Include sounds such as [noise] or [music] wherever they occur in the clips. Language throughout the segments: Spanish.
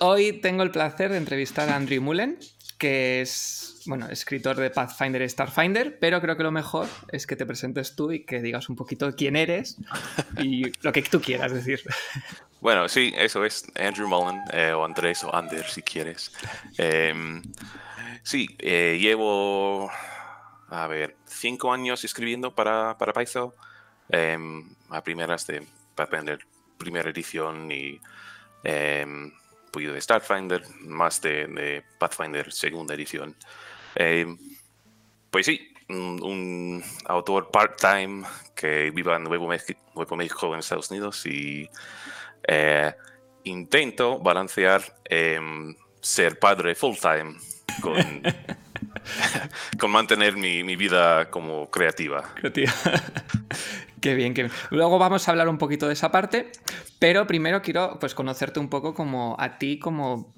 Hoy tengo el placer de entrevistar a Andrew Mullen, que es, bueno, escritor de Pathfinder y Starfinder, pero creo que lo mejor es que te presentes tú y que digas un poquito quién eres y lo que tú quieras decir. Bueno, sí, eso es Andrew Mullen, eh, o Andrés, o Ander, si quieres. Em, sí, eh, llevo, a ver, cinco años escribiendo para, para Python, em, a primeras de Pathfinder primera edición y un poquito de Starfinder, más de, Pathfinder segunda edición. Em, pues sí, un, autor part-time que vive en Nuevo México, en Estados Unidos y eh, intento balancear em, ser padre full-time con, [laughs] [laughs] con mantener mi, mi, vida como creativa. Creativa. [laughs] Qué bien, qué bien. Luego vamos a hablar un poquito de esa parte, pero primero quiero pues conocerte un poco como a ti como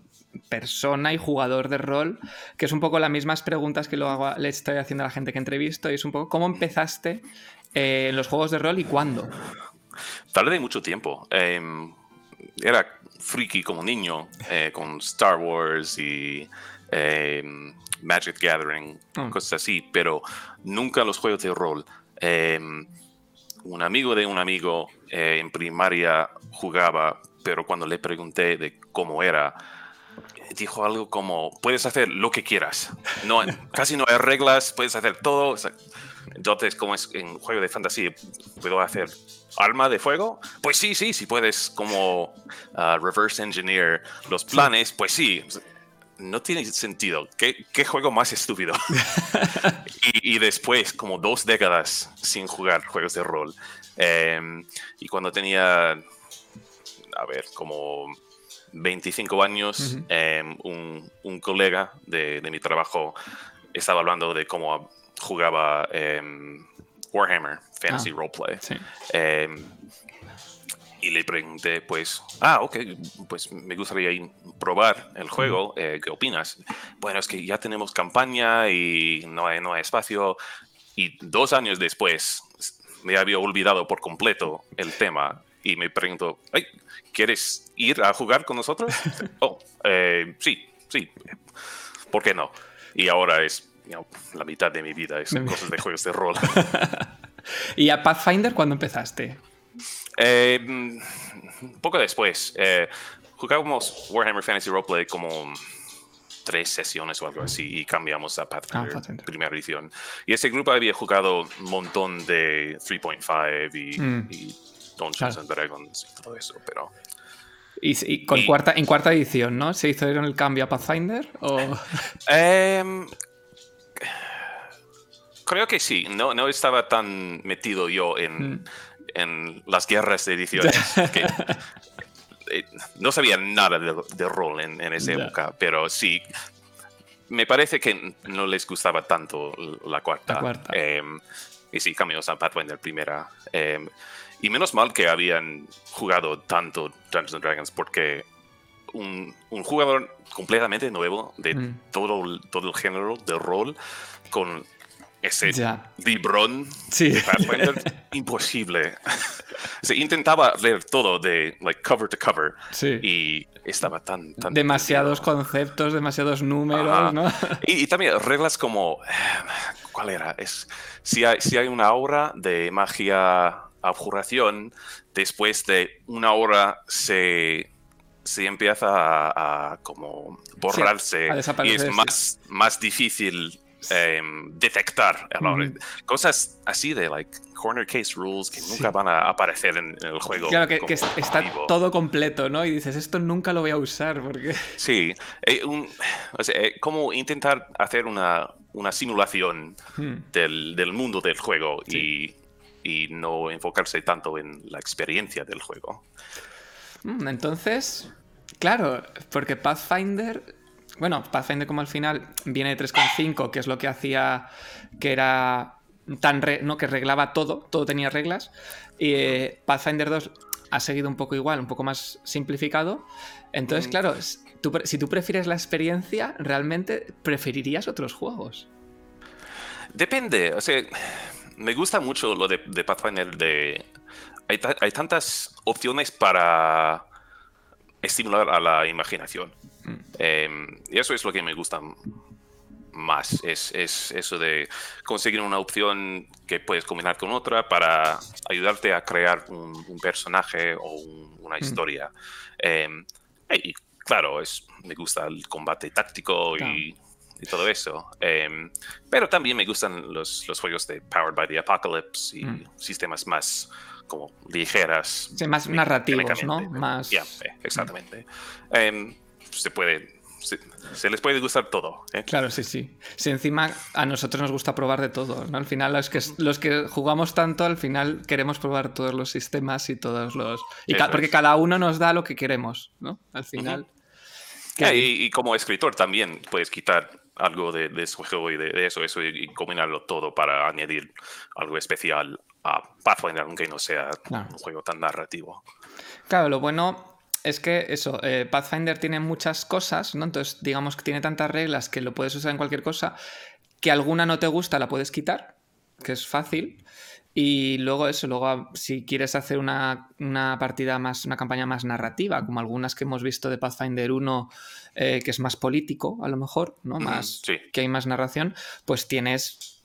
persona y jugador de rol, que es un poco las mismas preguntas que luego le estoy haciendo a la gente que entrevisto, y es un poco cómo empezaste eh, en los juegos de rol y cuándo. Tardé mucho tiempo. Em, era friki como niño, eh, con Star Wars y em, Magic Gathering, mm. cosas así, pero nunca los juegos de rol. Un amigo de un amigo eh, en primaria jugaba, pero cuando le pregunté de cómo era, dijo algo como, puedes hacer lo que quieras. No, [laughs] casi no hay reglas, puedes hacer todo. Entonces, como es en juego de fantasía, ¿puedo hacer arma de fuego? Pues sí, sí, si puedes como uh, reverse engineer los planes, pues sí no tiene sentido. ¿Qué, juego más estúpido? [laughs] y, después, como dos décadas sin jugar juegos de rol. Em, y cuando tenía, a ver, como 25 años, em, un, colega de, mi trabajo estaba hablando de cómo jugaba em, Warhammer Fantasy ah, Roleplay y le pregunté, pues, ah, ok, pues me gustaría probar el juego, eh, ¿qué opinas? Bueno, es que ya tenemos campaña y no hay, no hay espacio. Y dos años después me había olvidado por completo el tema y me preguntó, ¿quieres ir a jugar con nosotros? [laughs] oh, eh, sí, sí, ¿por qué no? Y ahora es la mitad de mi vida, es cosas de juegos de rol. [laughs] ¿Y a Pathfinder cuándo empezaste? Eh, poco después, eh, jugábamos Warhammer Fantasy Roleplay como tres sesiones o algo así y cambiamos a Pathfinder, ah, primera edición. Y ese grupo había jugado un montón de 3.5 y, mm. y, Dungeons and Dragons y todo eso, pero... Y, con Cuarta, en cuarta edición, ¿no? ¿Se hizo el cambio a Pathfinder? O... [laughs] Em, creo que sí. No, no estaba tan metido yo en, mm en las guerras de ediciones. [laughs] Eh, no sabía nada de, rol en, esa época, pero sí, me parece que no les gustaba tanto la cuarta. Em, y sí, cambiamos a Pathfinder primera. Em, y menos mal que habían jugado tanto Dungeons Dragons porque un, jugador completamente nuevo de mm. todo, todo el género de rol con ese librón sí. [laughs] imposible. Se intentaba leer todo de like cover to cover y estaba tan, tan demasiados conceptos, demasiados números, ¿no? Y, también reglas como ¿cuál era? Es si hay, si hay una hora de magia abjuración, después de una hora se se empieza a, como borrarse y es más, más difícil Em, detectar Cosas así de like corner case rules que nunca van a aparecer en, el juego. Claro, que, está todo completo, ¿no? Y dices, esto nunca lo voy a usar porque... [laughs] Sí, eh, eh, como intentar hacer una, una simulación hmm. del, del, mundo del juego y, y no enfocarse tanto en la experiencia del juego. Mm, entonces, claro, porque Pathfinder bueno, Pathfinder como al final viene de 3.5, que es lo que hacía que era tan no que reglaba todo, todo tenía reglas. Y eh, Pathfinder 2 ha seguido un poco igual, un poco más simplificado. Entonces, mm. claro, si tú prefieres la experiencia, realmente preferirías otros juegos. Depende, o sea, me gusta mucho lo de, Pathfinder de hay tantas opciones para estimular a la imaginación. Mm. Em, y eso es lo que me gusta más. Es, eso de conseguir una opción que puedes combinar con otra para ayudarte a crear un, personaje o una mm. historia. Em, y claro, es, me gusta el combate táctico y, todo eso. Em, pero también me gustan los, juegos de Powered by the Apocalypse y mm. sistemas más como ligeras. más narrativos, ¿no? Más... Eh, exactamente. Se puede se, les puede gustar todo. ¿eh? Claro, sí, sí. Si encima a nosotros nos gusta probar de todo, ¿no? Al final, los que, los que jugamos tanto, al final queremos probar todos los sistemas y todos los. Y porque cada uno nos da lo que queremos, ¿no? Al final. y, como escritor también puedes quitar algo de, de su juego y de, eso, eso y, combinarlo todo para añadir algo especial a Pathfinder, aunque no sea un juego tan narrativo. Claro, lo bueno es que eso, eh, Pathfinder tiene muchas cosas, ¿no? Entonces, digamos que tiene tantas reglas que lo puedes usar en cualquier cosa, que alguna no te gusta la puedes quitar, que es fácil. Y luego eso, luego si quieres hacer una, partida más, una campaña más narrativa, como algunas que hemos visto de Pathfinder 1, eh, que es más político, a lo mejor, ¿no? Más, que hay más narración, pues tienes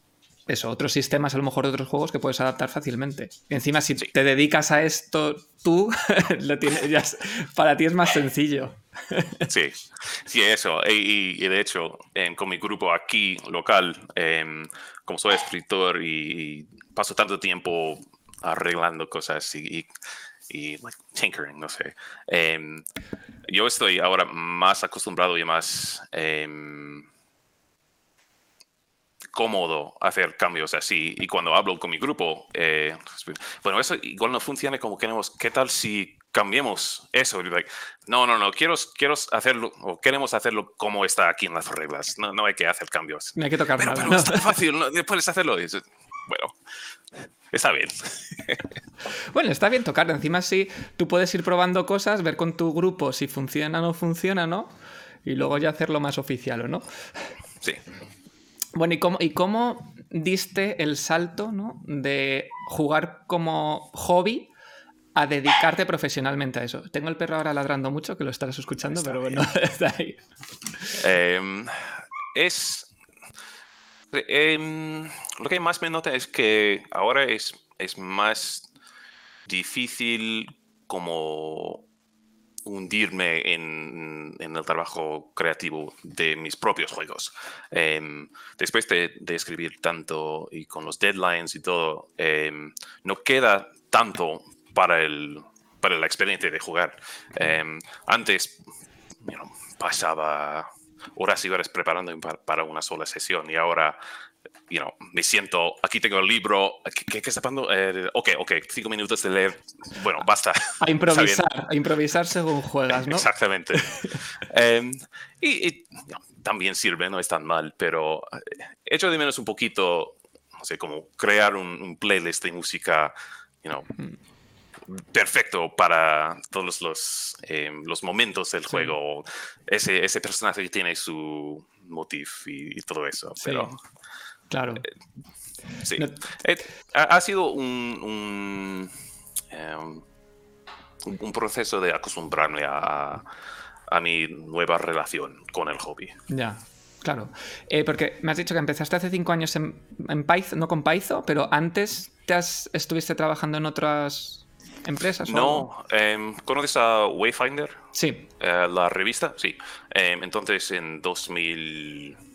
eso, otros sistemas, a lo mejor de otros juegos que puedes adaptar fácilmente. Encima, si te dedicas a esto tú, [laughs] lo tienes, para ti es más sencillo. sí, sí, eso. Y, de hecho, con mi grupo aquí local, em, como soy escritor y, paso tanto tiempo arreglando cosas y, y tinkering, no sé. Em, yo estoy ahora más acostumbrado y más em, cómodo hacer cambios así. Y cuando hablo con mi grupo, eh, bueno, eso igual no funciona como queremos. ¿Qué tal si cambiemos eso? no, no, no, quiero, quiero hacerlo, o queremos hacerlo como está aquí en las reglas. No, no hay que hacer cambios. No hay que tocar pero, nada. Pero es [laughs] fácil, ¿no? puedes hacerlo. bueno, está bien. [laughs] Bueno, está bien tocar. Encima sí, tú puedes ir probando cosas, ver con tu grupo si funciona o no funciona, ¿no? Y luego ya hacerlo más oficial, ¿o no? Sí. Bueno, ¿y cómo, ¿y cómo diste el salto ¿no? de jugar como hobby a dedicarte profesionalmente a eso? Tengo el perro ahora ladrando mucho, que lo estarás escuchando, pero bueno, [laughs] está ahí. Em, es. Em, lo que más me nota es que ahora es, es más difícil como hundirme en, el trabajo creativo de mis propios juegos. Em, después de, escribir tanto y con los deadlines y todo, em, no queda tanto para, el, para la experiencia de jugar. Em, antes pasaba horas y horas preparando para una sola sesión y ahora you know, me siento, aquí tengo el libro, ¿qué, está pasando? Eh, ok, ok, cinco minutos de leer, bueno, basta. A [laughs] improvisar, a improvisar según juegas, ¿no? Exactamente. [laughs] Em, y, también sirve, no es tan mal, pero eh, de menos un poquito, no sé, como crear un, playlist de música, you know, perfecto para todos los, em, los momentos del juego, ese, ese personaje que tiene su motif y, todo eso, pero... Claro. sí. Eh, ha, sido un, em, un, un, proceso de acostumbrarme a, a, mi nueva relación con el hobby. Ya, claro. Eh, porque me has dicho que empezaste hace cinco años en, en Python, no con Python, pero antes te has, estuviste trabajando en otras empresas. No, em, ¿conoces a Wayfinder? Sí. Eh, la revista, sí. Em, entonces en 2000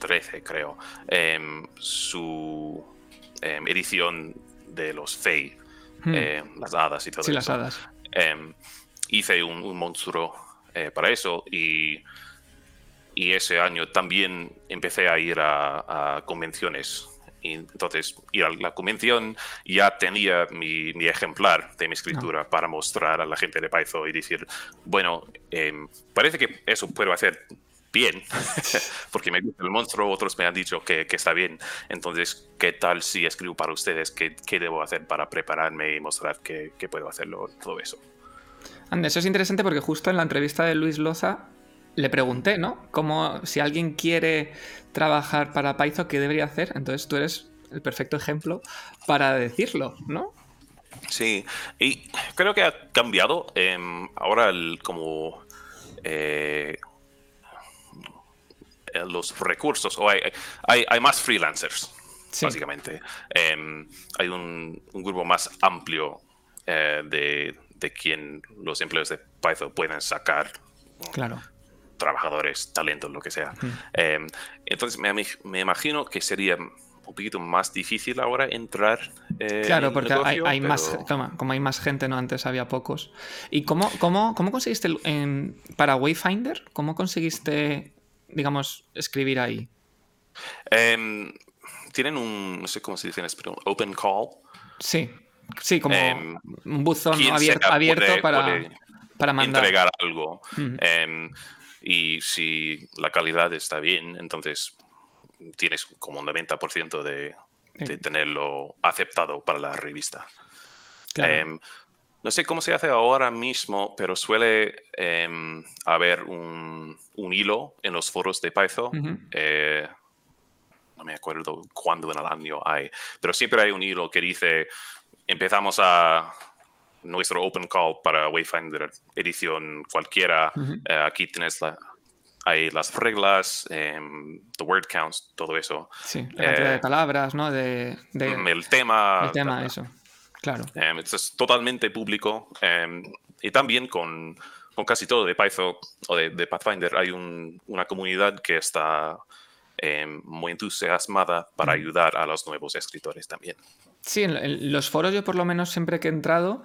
13, creo, em, su em, edición de los Fey, hmm. em, las hadas y todo sí, las hadas. hice un, monstruo eh, para eso y, y, ese año también empecé a ir a, convenciones. Y entonces, ir a la convención ya tenía mi, mi ejemplar de mi escritura ah. para mostrar a la gente de Python y decir, bueno, parece que eso puedo hacer bien, [laughs] porque me gusta el monstruo, otros me han dicho que, está bien. Entonces, ¿qué tal si escribo para ustedes? ¿Qué, debo hacer para prepararme y mostrar que, puedo hacerlo? Todo eso. Ande, eso es interesante porque justo en la entrevista de Luis Loza le pregunté, ¿no? Como si alguien quiere trabajar para Python, ¿qué debería hacer? Entonces tú eres el perfecto ejemplo para decirlo, ¿no? Sí, y creo que ha cambiado. Em, ahora el, como eh, los recursos, o hay, hay, más freelancers, básicamente. Em, hay un, grupo más amplio eh, de, de quien los empleos de Python pueden sacar. Claro. Trabajadores, talentos, lo que sea. Em, entonces me, me imagino que sería un poquito más difícil ahora entrar. Eh, claro, porque hay, más, como hay más gente, ¿no? Antes había pocos. ¿Y cómo, cómo, cómo conseguiste en, para Wayfinder? ¿Cómo conseguiste, digamos, escribir ahí? Em, tienen un, no sé cómo se dice en español, open call. Sí, sí, como em, un buzón abierto, para, para mandar. Entregar algo. Em, y si la calidad está bien, entonces tienes como un 90% de, de, tenerlo aceptado para la revista. Em, no sé cómo se hace ahora mismo, pero suele em, haber un, un, hilo en los foros de Python. Eh, no me acuerdo cuándo en el año hay, pero siempre hay un hilo que dice, empezamos a nuestro open call para Wayfinder edición cualquiera. Eh, aquí tienes la, hay las reglas, em, the word counts, todo eso. Sí, la cantidad de eh, palabras, ¿no? De, el tema. El tema, eso. Claro. Em, es totalmente público. Em, y también con, con, casi todo de Python o de, Pathfinder hay una comunidad que está muy entusiasmada para ayudar a los nuevos escritores también. Sí, en los foros yo por lo menos siempre que he entrado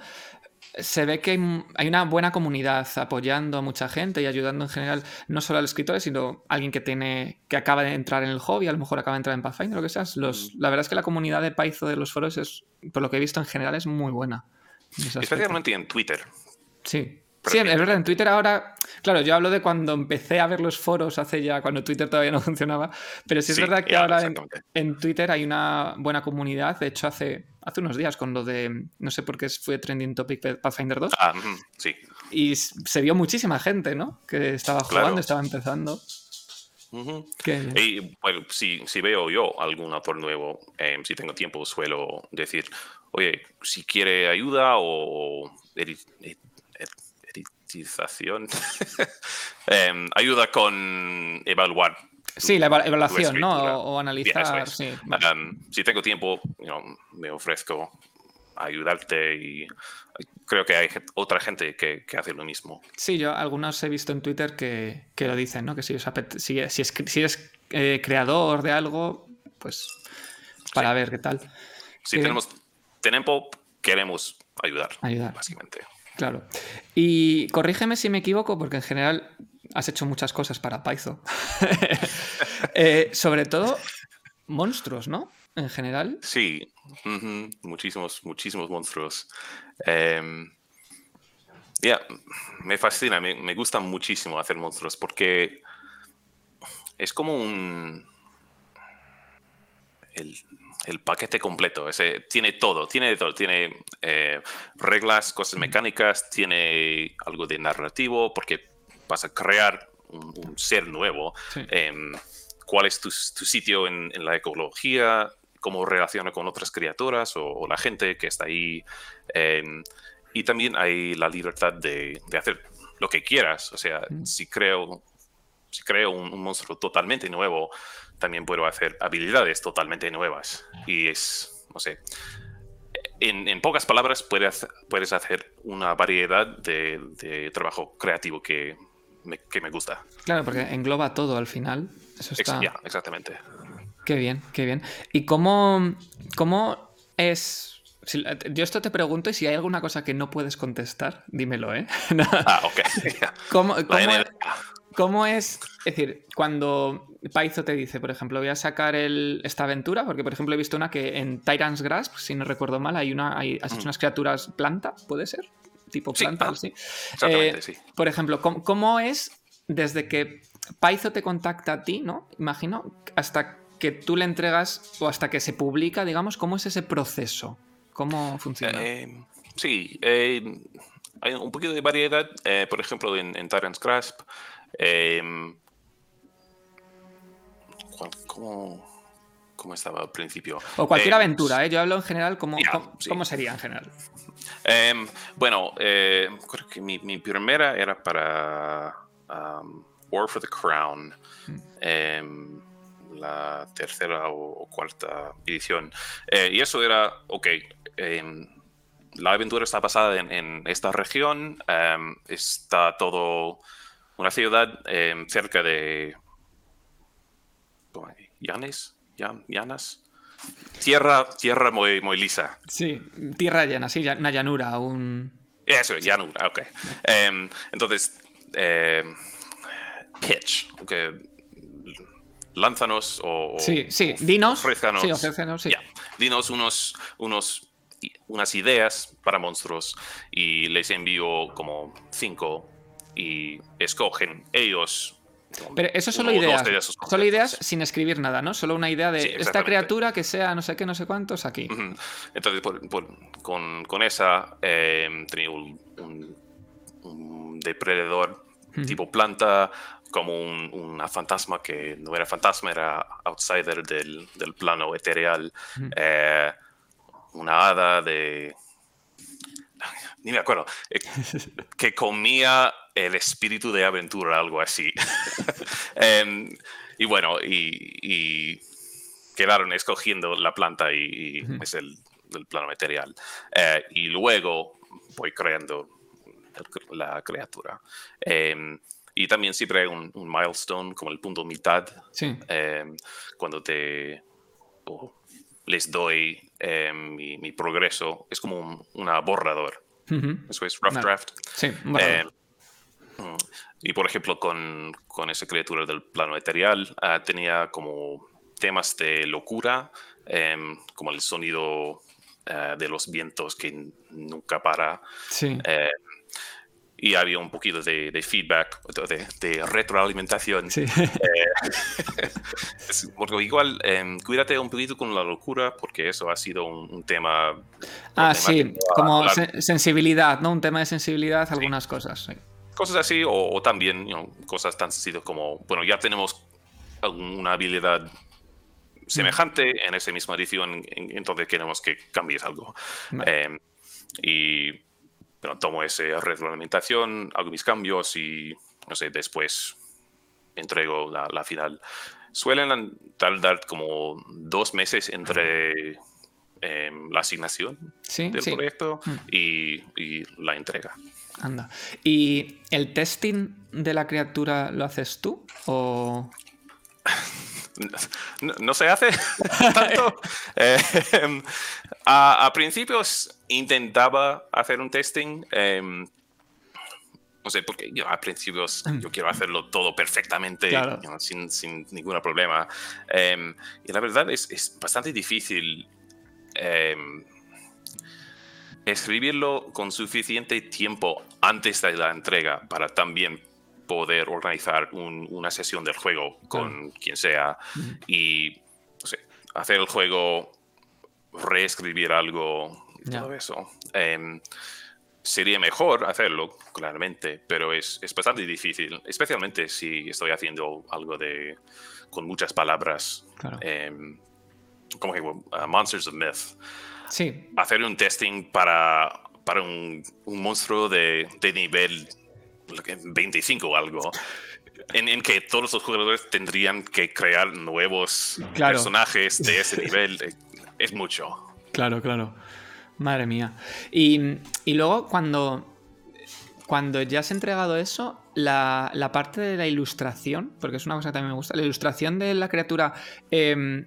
se ve que hay una buena comunidad apoyando a mucha gente y ayudando en general, no solo al escritor, sino a alguien que tiene, que acaba de entrar en el hobby, a lo mejor acaba de entrar en Pathfinder, lo que sea. Los, la verdad es que la comunidad de Python de los foros es, por lo que he visto en general, es muy buena. Especialmente en Twitter. Sí. Sí, es verdad, en Twitter ahora, claro, yo hablo de cuando empecé a ver los foros hace ya, cuando Twitter todavía no [laughs] funcionaba, pero sí es verdad que ahora en, Twitter hay una buena comunidad, de hecho hace, hace unos días con lo de, no sé por qué fue trending topic de Pathfinder 2. Ah, sí. Y se vio muchísima gente, ¿no? Que estaba jugando, estaba empezando. Y bueno, si, si, veo yo algún autor nuevo, em, si tengo tiempo, suelo decir, oye, si quiere ayuda o [laughs] em, ayuda con evaluar Sí, la evaluación, ¿no? O, analizar. Um, si tengo tiempo, me ofrezco a ayudarte y creo que hay otra gente que, hace lo mismo. Sí, yo algunos he visto en Twitter que, lo dicen, ¿no? Que si, si, eres eh, creador de algo, pues para ver qué tal. Si tenemos tiempo, queremos ayudar, ayudar, básicamente. Claro. Y corrígeme si me equivoco, porque en general has hecho muchas cosas para Python. [laughs] Eh, sobre todo monstruos, ¿no? En general. Sí, muchísimos, muchísimos monstruos. Em, ya, me fascina, me, gusta muchísimo hacer monstruos porque es como un... El, paquete completo, ese, tiene todo, tiene todo, tiene eh, reglas, cosas mecánicas, tiene algo de narrativo, porque vas a crear un, ser nuevo. Em, ¿Cuál es tu, sitio en, la ecología? ¿Cómo relaciona con otras criaturas o, la gente que está ahí? Em, y también hay la libertad de, hacer lo que quieras. O sea, si creo, si creo un, monstruo totalmente nuevo, también puedo hacer habilidades totalmente nuevas. Y es, no sé, en, pocas palabras puedes, puedes hacer una variedad de trabajo creativo que que me gusta. Claro, porque engloba todo al final. Eso está... exactamente. Qué bien, qué bien. ¿Y cómo, cómo es yo esto te pregunto y si hay alguna cosa que no puedes contestar, dímelo, ¿eh? [laughs] ah, ok. [laughs] ¿Cómo, cómo, es? Es decir, cuando Paizo te dice, por ejemplo, voy a sacar el, esta aventura, porque por ejemplo he visto una que en Tyrant's Grasp, si no recuerdo mal, hay una, hay, has hecho unas criaturas planta, ¿puede ser? tipo planta. Sí, Exactamente, eh, sí. Por ejemplo, ¿cómo, es desde que Paizo te contacta a ti, ¿no? Imagino, hasta que tú le entregas o hasta que se publica, digamos, ¿cómo es ese proceso? ¿Cómo funciona? Eh, sí, eh, hay un poquito de variedad, por ejemplo, en, en Tyrant's Grasp. ¿Cómo, cómo estaba al principio. O cualquier eh, aventura, ¿eh? Yo hablo en general, ¿cómo, cómo, sería en general? Em, bueno, eh, creo que mi, mi, primera era para um, War for the Crown. Mm. Em, la tercera o, cuarta edición. Eh, y eso era, ok, em, la aventura está basada en, esta región, está todo una ciudad cerca de Llanes, Llanas. Tierra, tierra muy, muy lisa. Sí, tierra llana, sí, una llanura, un... Eso, llanura, ok. Em, entonces, em, pitch, okay. lánzanos o... Sí, sí, dinos. Ofrézanos, sí, ofrézanos, sí. dinos unos, unos, unas ideas para monstruos y les envío como cinco y escogen ellos pero eso solo ideas. Solo ideas sin escribir nada, ¿no? Solo una idea de esta criatura que sea no sé qué, no sé cuántos aquí. Entonces, con, esa eh, tenía un, depredador tipo planta, como una fantasma que no era fantasma, era outsider del, plano etereal. Eh, una hada de ni me acuerdo, eh, [laughs] que comía el espíritu de aventura, algo así. [laughs] Em, y bueno, y, quedaron escogiendo la planta y, es el, plano material. Eh, y luego voy creando la criatura. Em, y también siempre hay un, milestone, como el punto mitad, em, cuando te les doy mi, mi, progreso. Es como un una borrador. Eso es rough draft. Sí, y por ejemplo, con, con, esa criatura del plano eterial, ah, tenía como temas de locura, em, como el sonido ah, de los vientos que nunca para. Sí. Y había un poquito de, feedback, de, retroalimentación. Sí. Eh, [laughs] porque igual, em, cuídate un poquito con la locura, porque eso ha sido un, tema. Ah, sí, como sensibilidad, ¿no? Un tema de sensibilidad, algunas cosas. Sí cosas así, o, también cosas tan sencillas como, bueno, ya tenemos una habilidad semejante en esa misma edición, entonces queremos que cambies algo. Em, y tomo esa reglamentación, hago mis cambios y, no sé, después entrego la, final. Suelen tardar como dos meses entre em, la asignación del proyecto mm. y la entrega. Anda. ¿Y el testing de la criatura lo haces tú? ¿O.? [laughs] No, se hace [laughs] tanto. Eh, a, principios intentaba hacer un testing. Em, no sé, porque yo a principios mm. yo quiero hacerlo todo perfectamente, sin, sin, ningún problema. Em, y la verdad es, es bastante difícil em, escribirlo con suficiente tiempo antes de la entrega para también poder organizar una sesión del juego con quien sea y hacer el juego, reescribir algo, todo eso. Em, sería mejor hacerlo, claramente, pero es, es, bastante difícil, especialmente si estoy haciendo algo de con muchas palabras, em, como que uh, Monsters of Myth. Sí. Hacer un testing para, para un, un monstruo de, de, nivel 25 o algo. En, en, que todos los jugadores tendrían que crear nuevos personajes de ese [laughs] nivel. es mucho. Claro, claro. Madre mía. Y, y luego cuando, cuando ya has entregado eso, la, la, parte de la ilustración, porque es una cosa que también me gusta, la ilustración de la criatura, eh,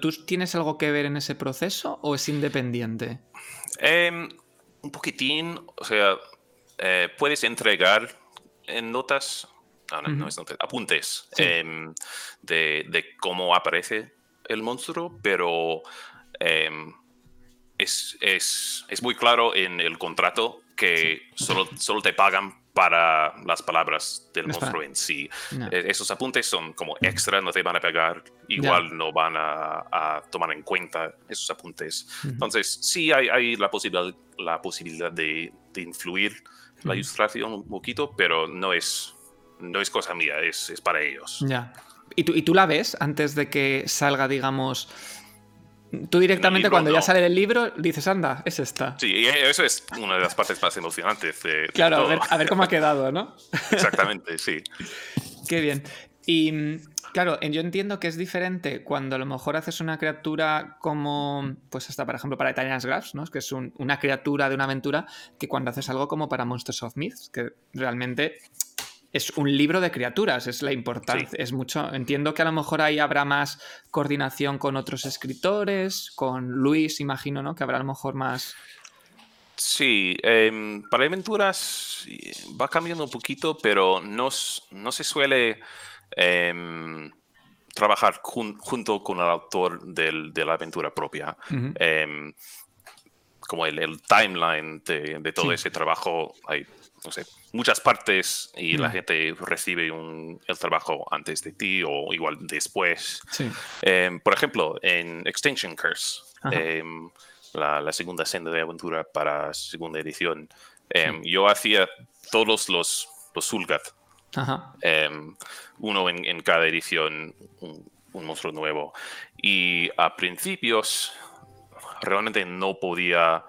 ¿Tú tienes algo que ver en ese proceso o es independiente? Em, un poquitín, o sea, eh, puedes entregar en notas, no, no, es notas, apuntes em, de, cómo aparece el monstruo, pero em, es, muy claro en el contrato que solo, solo te pagan para las palabras del monstruo en sí. E, esos apuntes son como extra, no te van a pegar, igual no van a, tomar en cuenta esos apuntes. Entonces, sí hay, la, posibilidad, la posibilidad de, influir la ilustración un poquito, pero no es, no es cosa mía, es, es para ellos. Ya. ¿Y tú, ¿Y tú la ves antes de que salga, digamos, Tú directamente cuando ya sale del libro dices, anda, es esta. Sí, eso es una de las partes más emocionantes. De, claro, A, ver, a, ver, cómo ha quedado, ¿no? [laughs] Exactamente, sí. Qué bien. Y claro, yo entiendo que es diferente cuando a lo mejor haces una criatura como, pues hasta por ejemplo para Italian's Graphs, ¿no? que es una criatura de una aventura, que cuando haces algo como para Monsters of Myths, que realmente es un libro de criaturas, es la importancia, es mucho, entiendo que a lo mejor ahí habrá más coordinación con otros escritores, con Luis, imagino, ¿no? Que habrá a lo mejor más... Sí, em, para aventuras va cambiando un poquito, pero no, no se suele em, trabajar junto con el autor de la aventura propia. Em, como el, timeline de, todo ese trabajo, hay no sé, muchas partes y la gente recibe un, el trabajo antes de ti o igual después. Em, por ejemplo, en Extinction Curse, la, segunda senda de aventura para segunda edición, yo hacía todos los, los Sulgat. uno en, cada edición, un, un monstruo nuevo. Y a principios realmente no podía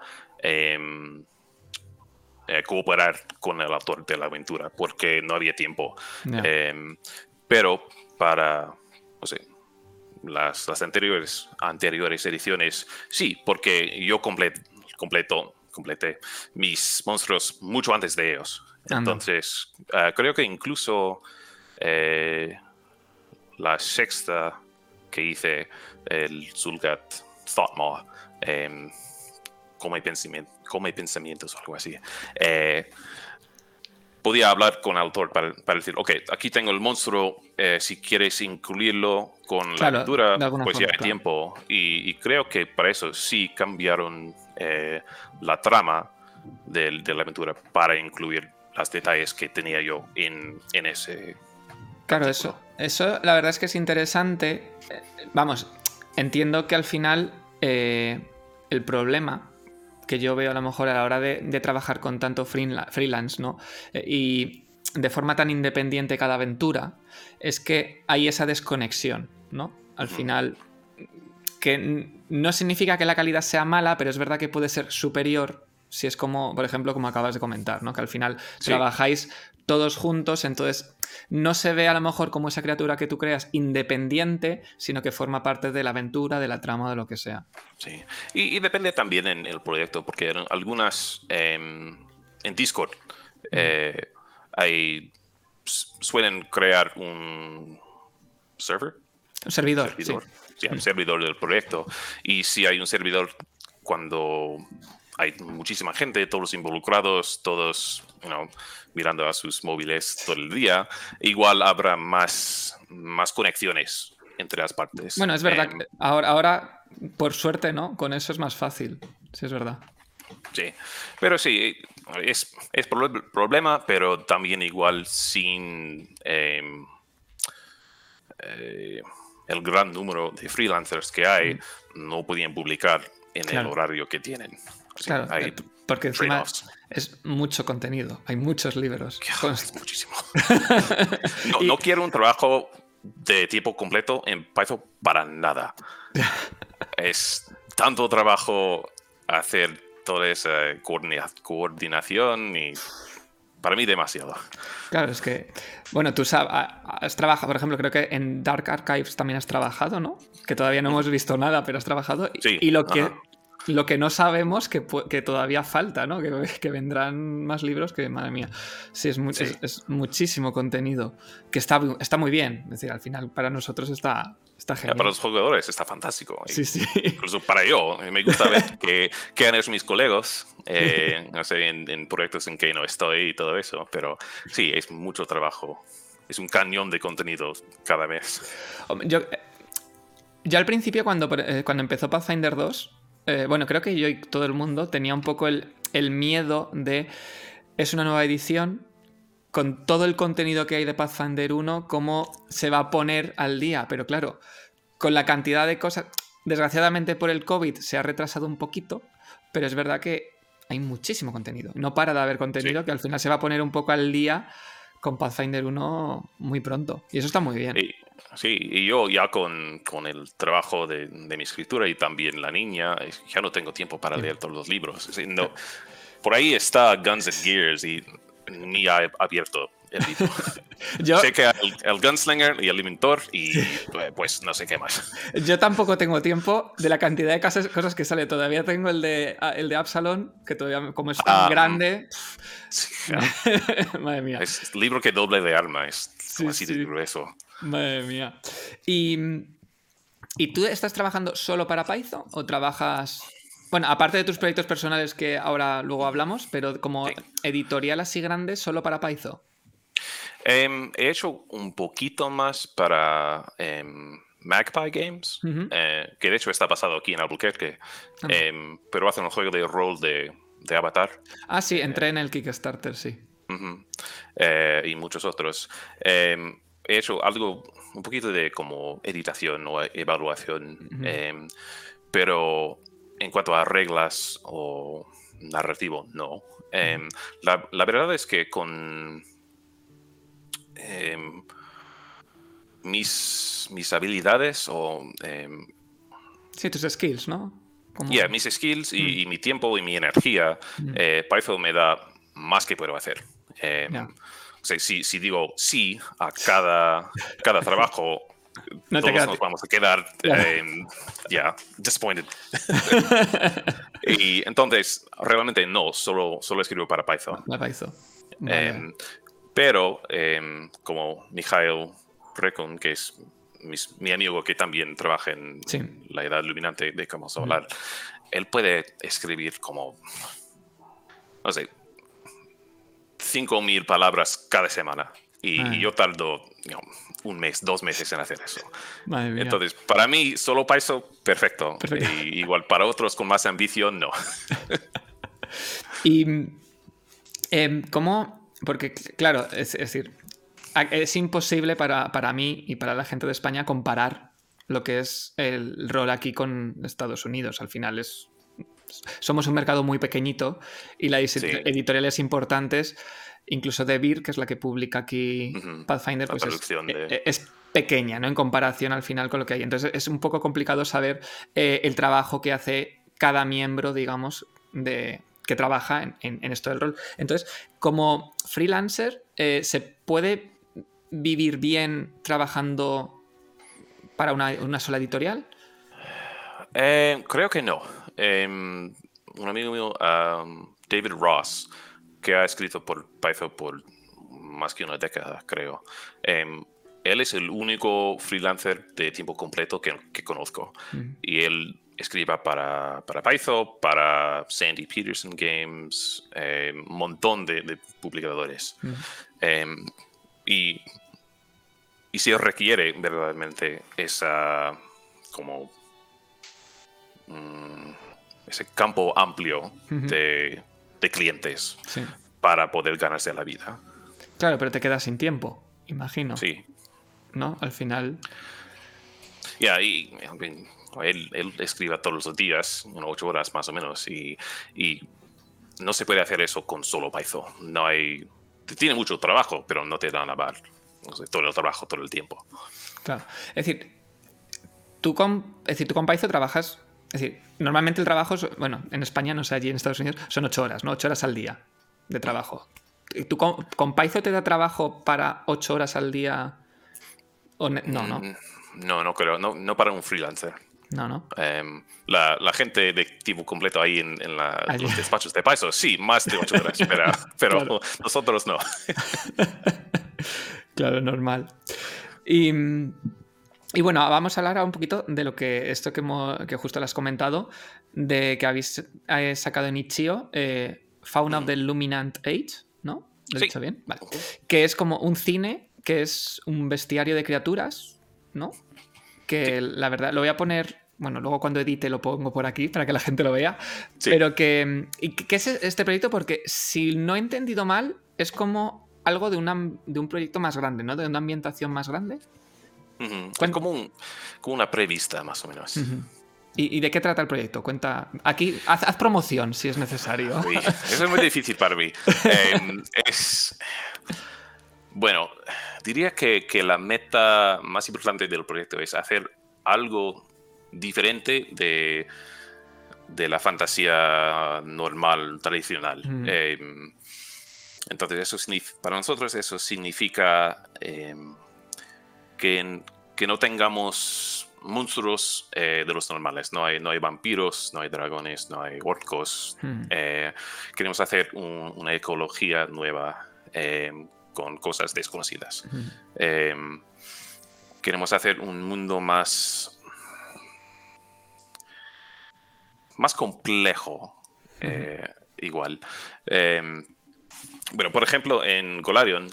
eh, cooperar con el autor de la aventura porque no había tiempo. Em, pero para, no sé, las, las, anteriores, anteriores ediciones, sí, porque yo completo, completé mis monstruos mucho antes de ellos. Entonces, eh, creo que incluso eh, la sexta que hice, el Zulgat Thoughtmaw, em, como hay, pensamiento, hay pensamientos o algo así. Eh, podía hablar con el autor para, decir, ok, aquí tengo el monstruo, eh, si quieres incluirlo con la aventura, pues ya hay tiempo. Y, creo que para eso sí cambiaron eh, la trama de, la aventura para incluir los detalles que tenía yo en, en ese... Claro, eso, eso la verdad es que es interesante. Vamos, entiendo que al final el problema que yo veo a lo mejor a la hora de, trabajar con tanto freelance, ¿no? Eh, y de forma tan independiente cada aventura, es que hay esa desconexión, ¿no? Al final, que no significa que la calidad sea mala, pero es verdad que puede ser superior si es como, por ejemplo, como acabas de comentar, ¿no? Que al final trabajáis todos juntos, entonces no se ve a lo mejor como esa criatura que tú creas independiente, sino que forma parte de la aventura, de la trama, de lo que sea. Sí, y, depende también en el proyecto, porque en algunas, em, en Discord, eh, hay, suelen crear un server. Un servidor. Sí. un servidor del proyecto. Y si hay un servidor cuando hay muchísima gente, todos involucrados, todos mirando a sus móviles todo el día, igual habrá más, más conexiones entre las partes. Bueno, es verdad. Em, ahora, ahora, por suerte, ¿no? Con eso es más fácil. Sí, es verdad. Sí, pero sí, es, es problema, pero también igual sin em, eh, el gran número de freelancers que hay, mm. no podían publicar en el horario que tienen. Claro, hay eh, porque encima es mucho contenido, hay muchos libros. muchísimo. [laughs] no, quiero un trabajo de tiempo completo en Python para nada. [laughs] es tanto trabajo hacer toda esa coordinación y para mí demasiado. Claro, es que, bueno, tú sabes, has trabajado, por ejemplo, creo que en Dark Archives también has trabajado, ¿no? Que todavía no hemos visto nada, pero has trabajado. Sí, y lo que, lo que no sabemos que, que todavía falta, ¿no? Que, [laughs] que, vendrán más libros que, madre mía, sí, es, es, muchísimo contenido, que está, está muy bien. Es decir, al final para nosotros está, está genial. Para los jugadores está fantástico. Sí, sí. Incluso para yo, me gusta ver [laughs] que, que han hecho mis colegas, eh, no sé, en, proyectos en que no estoy y todo eso, pero sí, es mucho trabajo. Es un cañón de contenido cada mes. Yo, eh, yo al principio, cuando, eh, cuando empezó Pathfinder 2, eh, bueno, creo que yo y todo el mundo tenía un poco el, miedo de, es una nueva edición, con todo el contenido que hay de Pathfinder 1, cómo se va a poner al día. Pero claro, con la cantidad de cosas, desgraciadamente por el COVID se ha retrasado un poquito, pero es verdad que hay muchísimo contenido. No para de haber contenido que al final se va a poner un poco al día con Pathfinder 1 muy pronto. Y eso está muy bien. Sí, y yo ya con, con el trabajo de, de, mi escritura y también la niña, ya no tengo tiempo para leer todos los libros. No, por ahí está Guns and Gears y ni ha abierto el libro. [laughs] Yo... sé que el, el, Gunslinger y el Inventor y pues no sé qué más. [laughs] Yo tampoco tengo tiempo de la cantidad de cosas, cosas que sale. Todavía tengo el de, ah, el de Absalom, que todavía como es tan ah, grande... Sí, [laughs] Madre mía. Es libro que doble de arma, es sí, así de grueso. Madre mía. ¿Y, ¿Y tú estás trabajando solo para Python o trabajas bueno, aparte de tus proyectos personales que ahora luego hablamos, pero como editorial así grande, solo para Python. Em, he hecho un poquito más para em, Magpie Games, eh, que de hecho está basado aquí en Albuquerque, em, pero hace un juego de rol de, Avatar. Ah, sí, entré en el Kickstarter, sí. Eh, y muchos otros. He hecho algo, un poquito de como editación o evaluación, pero en cuanto a reglas o narrativo, no. Em, la, verdad es que con em, mis, mis habilidades o... Em, sí, tus skills, ¿no? Yeah, mis skills y, mi tiempo y mi energía, eh, Python me da más que puedo hacer. Sea, si, si, digo sí a cada, cada trabajo [laughs] no todos nos vamos a quedar em, ya disappointed. [laughs] y entonces, realmente no, solo, solo escribo para Python. Em, pero, em, como Mikhail Rekon, que es mi amigo que también trabaja en la edad iluminante de cómo hablar, él puede escribir como, no sé, 5.000 palabras cada semana. Y, ah. yo tardo un mes, dos meses en hacer eso. Entonces, para mí, solo Python, perfecto. perfecto. Y, igual para otros con más ambición, no. [laughs] y em, cómo, porque claro, es, decir, es imposible para, para, mí y para la gente de España comparar lo que es el rol aquí con Estados Unidos. Al final es somos un mercado muy pequeñito y las editoriales importantes incluso de Beer, que es la que publica aquí Pathfinder, pues eh, eh, es, pequeña, ¿no? En comparación al final con lo que hay. Entonces es un poco complicado saber eh, el trabajo que hace cada miembro, digamos, de, que trabaja en, esto del rol. Entonces, como freelancer, ¿se puede vivir bien trabajando para una, sola editorial? creo que no. Em, un amigo mío, David Ross, que ha escrito por Python por más que una década, creo. Em, él es el único freelancer de tiempo completo que, que conozco. Y él escribe para, para, Python, para Sandy Peterson Games, em, un montón de, publicadores. Em, y, y si requiere verdaderamente esa como mm, ese campo amplio de de clientes para poder ganarse la vida. Claro, pero te quedas sin tiempo, imagino. Sí. ¿No? Al final. Ya, y él, él, escribe todos los días, unas ocho horas más o menos, y, no se puede hacer eso con solo Python. No hay. Tiene mucho trabajo, pero no te dan a bar todo el trabajo todo el tiempo. Claro. Es decir, tú con, es decir, tú con Python trabajas es decir, normalmente el trabajo, bueno, en España, no sé, allí en Estados Unidos, son ocho horas, ¿no? Ocho horas al día de trabajo. ¿Tú con, Python te da trabajo para ocho horas al día? no, no. Mm, no, no creo. No, para un freelancer. No, no. Em, la, gente de tipo completo ahí en, los despachos de Python, sí, más de ocho horas, [laughs] pero, nosotros no. [laughs] claro, normal. Y y bueno, vamos a hablar un poquito de lo que esto que, que justo lo has comentado, de que habéis sacado en Itch.io, eh, Fauna of the Luminant Age, ¿no? ¿Lo he dicho bien? Vale. Que es como un cine, que es un bestiario de criaturas, ¿no? Que la verdad, lo voy a poner, bueno, luego cuando edite lo pongo por aquí para que la gente lo vea, pero que... ¿Y qué es este proyecto? Porque si no he entendido mal, es como algo de, una, de un proyecto más grande, ¿no? De una ambientación más grande. Es como, un, como una prevista, más o menos. ¿Y, de qué trata el proyecto? Cuenta. Aquí, haz, promoción si es necesario. [laughs] eso es muy difícil para mí. Em, es. Bueno, diría que, la meta más importante del proyecto es hacer algo diferente de, de la fantasía normal, tradicional. Em, entonces, eso para nosotros eso significa em, que, que, no tengamos monstruos eh, de los normales. No hay, no hay vampiros, no hay dragones, no hay orcos. Eh, queremos hacer una ecología nueva em, con cosas desconocidas. queremos hacer un mundo más más complejo, eh, igual. Bueno, por ejemplo, en Golarion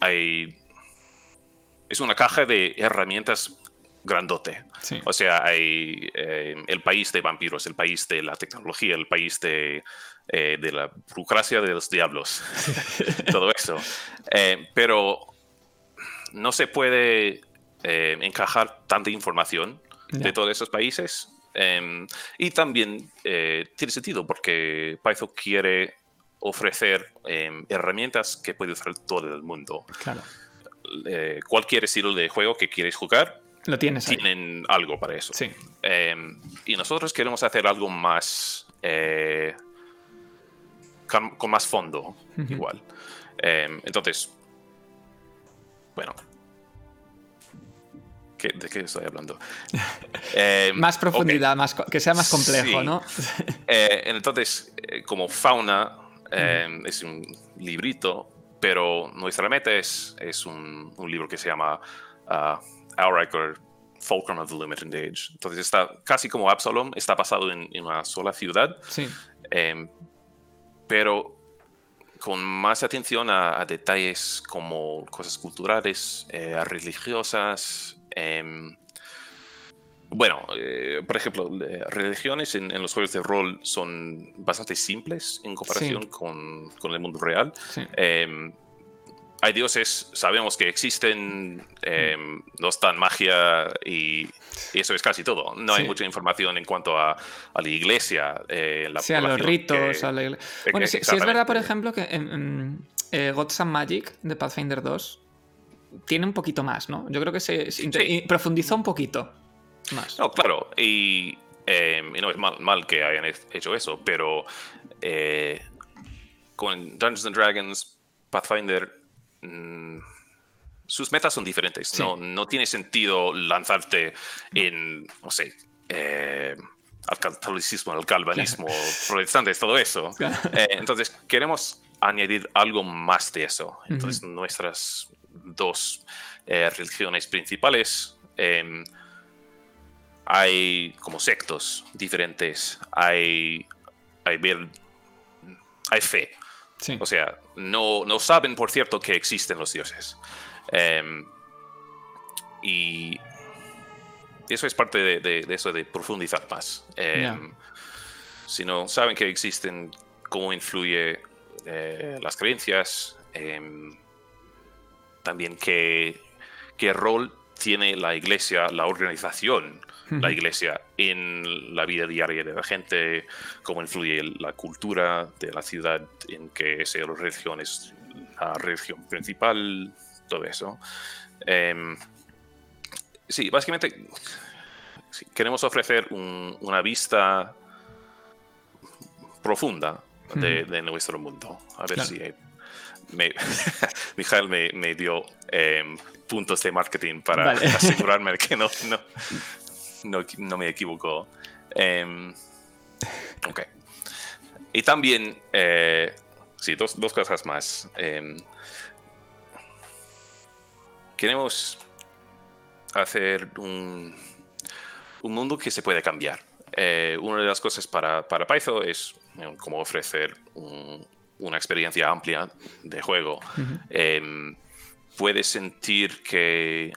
hay. Es una caja de herramientas grandote. O sea, hay em, el país de vampiros, el país de la tecnología, el país de, eh, de la burocracia de los diablos. [laughs] Todo eso. pero no se puede encajar tanta información de todos esos países y también eh, tiene sentido porque Python quiere ofrecer herramientas que puede usar todo el mundo. Claro. Eh, cualquier estilo de juego que quieres jugar, lo tienes tienen algo para eso. Sí. Em, y nosotros queremos hacer algo más eh, con, más fondo, igual. entonces, bueno, ¿De qué estoy hablando? [laughs] Eh, más profundidad, más, que sea más complejo, ¿no? Eh, entonces, como fauna, es un librito, pero nuestra meta es, es un, un libro que se llama uh, Outriker Fulcrum of the Limited Age. Entonces, está casi como Absalom, está basado en, una sola ciudad. Sí. Em, pero con más atención a, detalles como cosas culturales, religiosas, Em, bueno, eh, por ejemplo, religiones en, los juegos de rol son bastante simples en comparación con, con, el mundo real. Em, hay dioses, sabemos que existen, em, no están magia y, eso es casi todo. No hay mucha información en cuanto a, a la iglesia. Eh, la sí, a los ritos. a la iglesia. Bueno, si, es verdad, por ejemplo, que en, eh, Gods and Magic de Pathfinder 2 tiene un poquito más, ¿no? Yo creo que se, profundizó un poquito más. No, claro, y, em, no es mal, que hayan hecho eso, pero eh, con Dungeons and Dragons, Pathfinder, mm, sus metas son diferentes. No, no tiene sentido lanzarte en, no sé, eh, al catolicismo, al calvinismo, [laughs] protestantes, todo eso. Eh, entonces, queremos añadir algo más de eso. Entonces, nuestras dos eh, religiones principales. Em, hay como sectos diferentes, hay, hay, hay fe. O sea, no, no, saben, por cierto, que existen los dioses. Em, y eso es parte de, eso de profundizar más. Em, si no saben que existen, cómo influye eh, las creencias, también qué, qué rol tiene la iglesia, la organización, la iglesia en la vida diaria de la gente, cómo influye la cultura de la ciudad en que esa religión es la religión principal, todo eso. Em, sí, básicamente queremos ofrecer una vista profunda de, nuestro mundo. A ver si hay me, [laughs] Mijael me, dio em, puntos de marketing para [laughs] asegurarme [laughs] que no, no, no, me equivoco. Em, ok. Y también, eh, sí, dos, dos, cosas más. Em, queremos hacer un, un, mundo que se puede cambiar. Eh, una de las cosas para, para Python es como ofrecer un, una experiencia amplia de juego, puedes sentir que,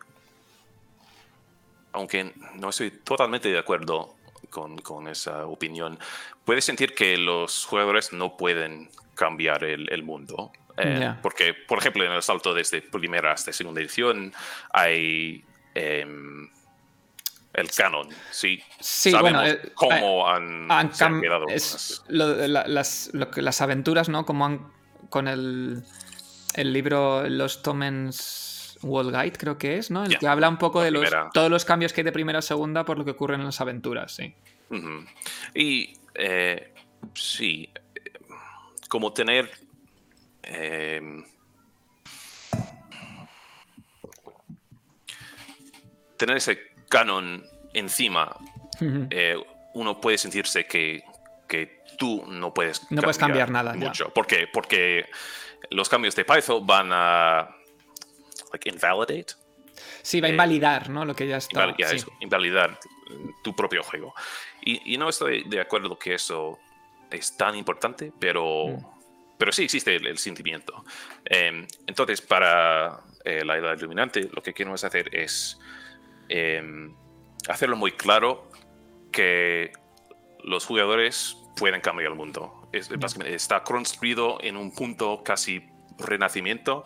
aunque no estoy totalmente de acuerdo con, esa opinión, puedes sentir que los jugadores no pueden cambiar el, mundo. Eh, porque, por ejemplo, en el salto desde primera hasta segunda edición hay em, el canon, sí. Sí, Sabemos bueno, eh, cómo han, cambiado las, las, aventuras, ¿no? Como han con el el libro Los Tomens World Guide, creo que es, ¿no? El que habla un poco de los, todos los cambios que hay de primera a segunda por lo que ocurre en las aventuras, sí. Y eh, sí, como tener... Eh, tener ese canon encima, eh, uno puede sentirse que, que, tú no puedes no cambiar puedes cambiar nada mucho. ¿Por qué? Porque los cambios de Python van a like, invalidate. Sí, va a invalidar, ¿no? Lo que ya está. invalidar tu propio juego. Y, no estoy de acuerdo que eso es tan importante, pero, mm. pero sí existe el, sentimiento. Em, entonces, para eh, la edad iluminante, lo que queremos hacer es em, hacerlo muy claro que los jugadores pueden cambiar el mundo. Es, está construido en un punto casi renacimiento.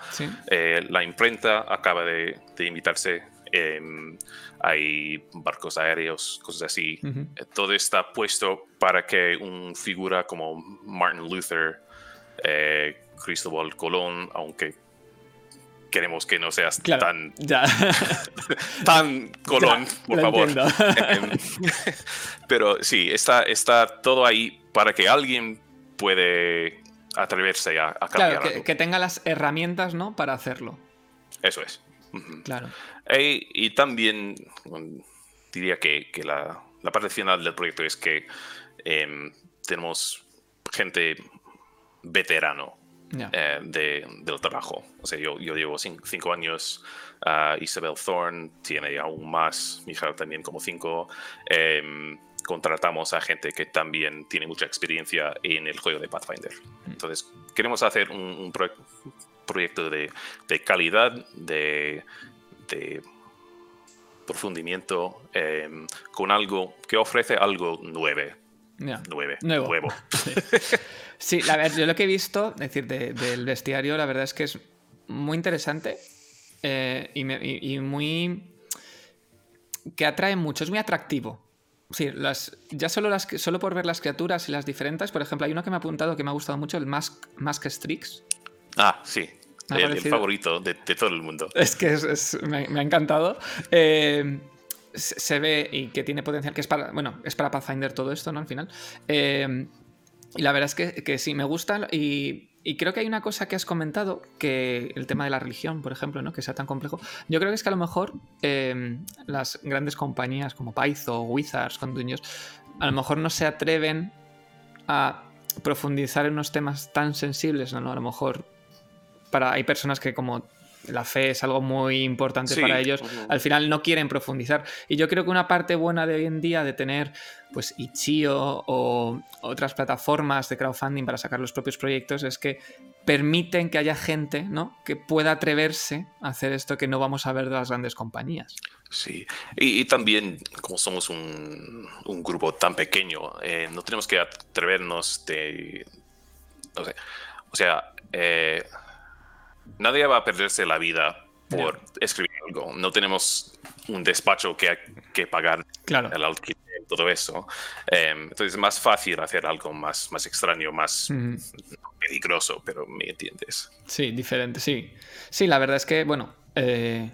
Eh, la imprenta acaba de, de invitarse Em, hay barcos aéreos, cosas así. Eh, todo está puesto para que un figura como Martin Luther, eh, Cristóbal Colón, aunque queremos que no seas tan, [laughs] tan Colón, por favor. [laughs] Em, [laughs] pero sí, está, está todo ahí para que alguien puede atreverse a, cambiar. Claro, que, tenga las herramientas, ¿no? Para hacerlo. Eso es. Claro. Y, también diría que, la, parte final del proyecto es que em, tenemos gente veterano eh, de, del trabajo. O sea, yo, yo llevo cinco, años, uh, Isabel Thorne tiene aún más, mi hija también como cinco. Em, contratamos a gente que también tiene mucha experiencia en el juego de Pathfinder. Entonces, queremos hacer un, un proyecto de, de calidad, de de profundimiento em, con algo que ofrece algo nueve. Nueve. Nuevo. Sí. la verdad, yo lo que he visto, es decir, del bestiario, la verdad es que es muy interesante eh, y, muy. que atrae mucho, es muy atractivo. Sí, las, ya solo, las, solo por ver las criaturas y las diferentes, por ejemplo, hay uno que me ha apuntado que me ha gustado mucho, el Mask, Mask Strix. Ah, sí el, favorito de, todo el mundo. Es que me, ha encantado. Eh, se ve y que tiene potencial, que es para, bueno, es para Pathfinder todo esto, ¿no? Al final. Eh, y la verdad es que, que, sí, me gusta y, creo que hay una cosa que has comentado, que el tema de la religión, por ejemplo, ¿no? que sea tan complejo. Yo creo que es que a lo mejor eh, las grandes compañías como Python, Wizards, con dueños, a lo mejor no se atreven a profundizar en unos temas tan sensibles, ¿no? A lo mejor para, hay personas que como la fe es algo muy importante para ellos, al final no quieren profundizar. Y yo creo que una parte buena de hoy en día de tener pues Itch.io o otras plataformas de crowdfunding para sacar los propios proyectos es que permiten que haya gente ¿no? que pueda atreverse a hacer esto que no vamos a ver de las grandes compañías. Sí, y, también como somos un, grupo tan pequeño, eh, no tenemos que atrevernos de... o sea, eh, nadie va a perderse la vida por escribir algo. No tenemos un despacho que, que pagar claro. el alquiler, todo eso. Em, entonces es más fácil hacer algo más, más extraño, más peligroso, pero me entiendes. Sí, diferente, sí. Sí, la verdad es que, bueno, eh,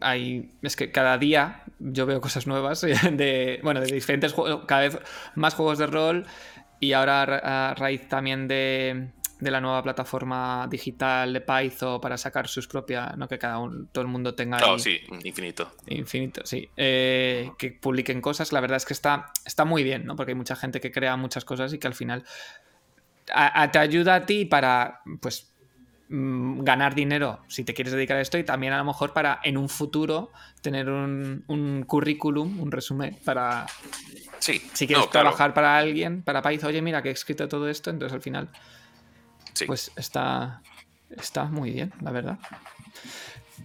hay, es que cada día yo veo cosas nuevas [laughs] de, bueno, de diferentes juegos, cada vez más juegos de rol y ahora a raíz también de de la nueva plataforma digital de Python para sacar sus propias, no que cada uno, todo el mundo tenga. Oh, sí, infinito. Infinito, sí. Eh, que publiquen cosas. La verdad es que está, está muy bien, ¿no? Porque hay mucha gente que crea muchas cosas y que al final te ayuda a ti para, pues, mm, ganar dinero si te quieres dedicar a esto y también a lo mejor para en un futuro tener un, un currículum, un resumen para. Sí. Si quieres trabajar para alguien, para Python, oye, mira que he escrito todo esto, entonces al final pues está, está muy bien, la verdad.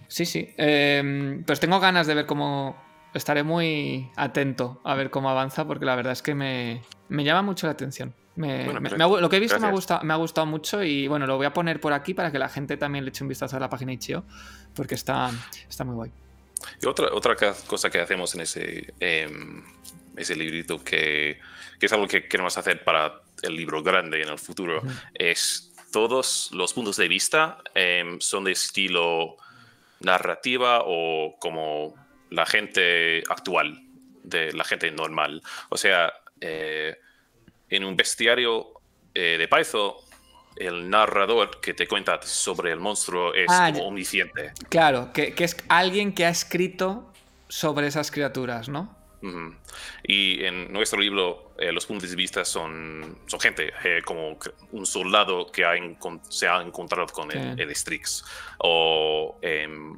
Sí, sí. Eh, pues tengo ganas de ver cómo. Estaré muy atento a ver cómo avanza, porque la verdad es que me, llama mucho la atención. lo que he visto me ha, gustado, me ha gustado mucho y bueno, lo voy a poner por aquí para que la gente también le eche un vistazo a la página Itch.io, porque está, está muy guay. Y otra, otra cosa que hacemos en ese, em, ese librito, que, que, es algo que queremos hacer para el libro grande en el futuro, es todos los puntos de vista em, son de estilo narrativa o como la gente actual, de la gente normal. O sea, eh, en un bestiario eh, de Python, el narrador que te cuenta sobre el monstruo es ah, como omnisciente. Claro, que, es alguien que ha escrito sobre esas criaturas, ¿no? Y en nuestro libro eh, los puntos de vista son, son gente, eh, como un soldado que ha se ha encontrado con el, Strix, o em,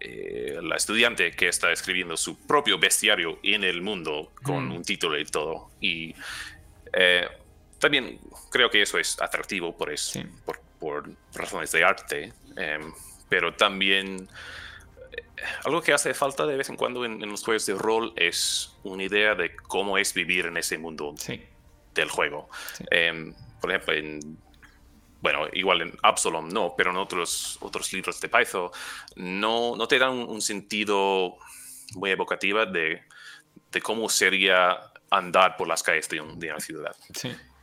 eh, la estudiante que está escribiendo su propio bestiario en el mundo con mm. un título y todo. Y también creo que eso es atractivo por, eso, por, razones de arte, em, pero también algo que hace falta de vez en cuando en, los juegos de rol es una idea de cómo es vivir en ese mundo del juego. Em, por ejemplo, en, bueno, igual en Absalom no, pero en otros, otros libros de Python no, no te dan un, sentido muy evocativo de, de, cómo sería andar por las calles de, una ciudad.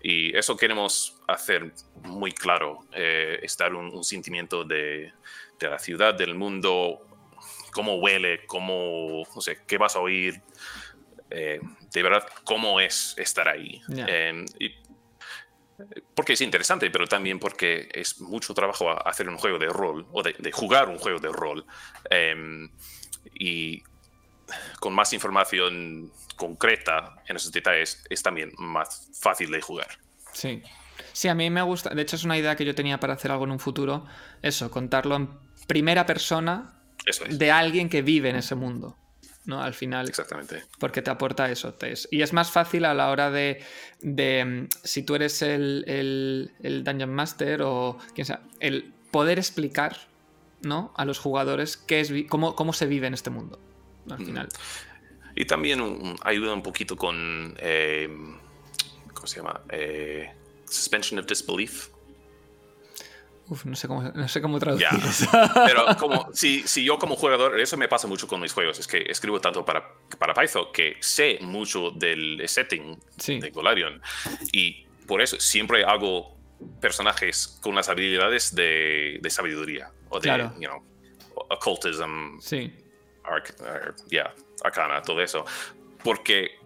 Y eso queremos hacer muy claro, eh, estar un, un sentimiento de, de la ciudad, del mundo cómo huele, cómo, no sé, qué vas a oír, eh, de verdad, cómo es estar ahí. Em, porque es interesante, pero también porque es mucho trabajo hacer un juego de rol, o de, jugar un juego de rol. Em, y con más información concreta en esos detalles es también más fácil de jugar. Sí. Sí, a mí me gusta. De hecho, es una idea que yo tenía para hacer algo en un futuro. Eso, contarlo en primera persona de alguien que vive en ese mundo. ¿no? Al final. Exactamente. Porque te aporta eso. y es más fácil a la hora de. Mm, si tú eres el, el, Dungeon Master o quien sea, el poder explicar ¿no? a los jugadores qué es, cómo, cómo se vive en este mundo. Al final. Y también ayuda un poquito con. Eh, ¿Cómo se llama? Eh, suspension of disbelief. Uf, no sé cómo, no sé cómo traducir [laughs] Pero [laughs] como, si, si, yo como jugador, eso me pasa mucho con mis juegos, es que escribo tanto para, para Python que sé mucho del setting de Golarion. Y por eso siempre hago personajes con las habilidades de, de sabiduría o de, claro. you know, occultism, sí. yeah, arcana, todo eso. Porque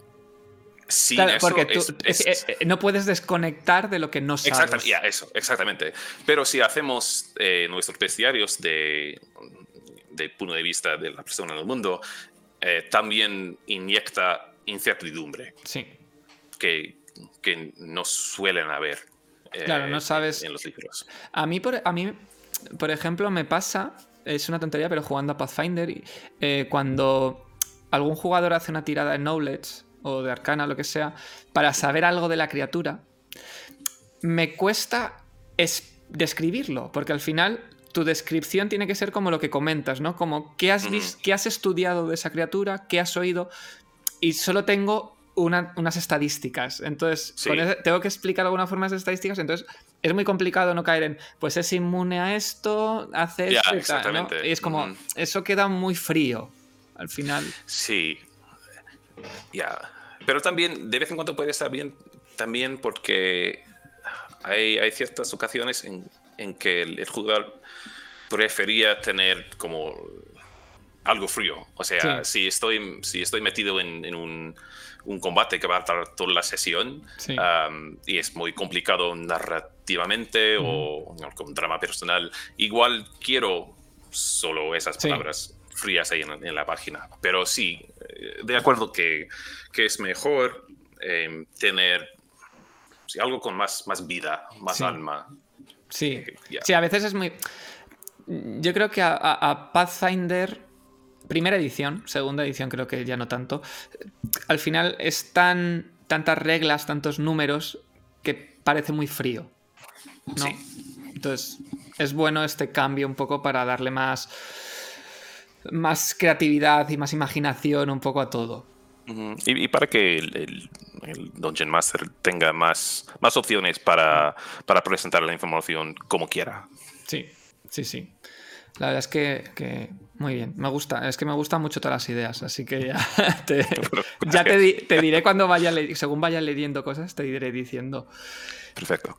porque tú, eh, no puedes desconectar de lo que no sabes. Exactamente, eso, exactamente. Pero si hacemos eh, nuestros bestiarios de, de punto de vista de la persona en el mundo, eh, también inyecta incertidumbre. Sí. Que, que no suelen haber. claro, no sabes. En los libros. A mí, por, a mí, por ejemplo, me pasa, es una tontería, pero jugando a Pathfinder, cuando algún jugador hace una tirada de Knowledge o de arcana, lo que sea, para saber algo de la criatura, me cuesta describirlo, porque al final tu descripción tiene que ser como lo que comentas, ¿no? Como qué has, qué has estudiado de esa criatura, qué has oído, y solo tengo unas estadísticas. Entonces, tengo que explicar alguna forma de estadísticas, entonces es muy complicado no caer en, pues es inmune a esto, hace esto, y, es como, eso queda muy frío al final. Sí, ya. Pero también, de vez en cuando puede estar bien, también porque hay, hay ciertas ocasiones en, en que el, jugador prefería tener como algo frío. O sea, si, estoy, si estoy metido en, en un, un, combate que va a tardar toda la sesión y es muy complicado narrativamente o con drama personal, igual quiero solo esas palabras frías ahí en, la página. Pero sí, de acuerdo que, que es mejor em, tener algo con más, más vida, más alma. Sí. sí, a veces es muy... Yo creo que a, Pathfinder, primera edición, segunda edición creo que ya no tanto, al final es tan, tantas reglas, tantos números, que parece muy frío. ¿no? Entonces, es bueno este cambio un poco para darle más más creatividad y más imaginación un poco a todo. y, para que el, Dungeon Master tenga más, más opciones para, para, presentar la información como quiera. Sí, sí, sí. La verdad es que, muy bien, me gusta, es que me gustan mucho todas las ideas, así que ya [laughs] te, [laughs] ya te, diré cuando vaya, según vaya leyendo cosas, te iré diciendo. Perfecto.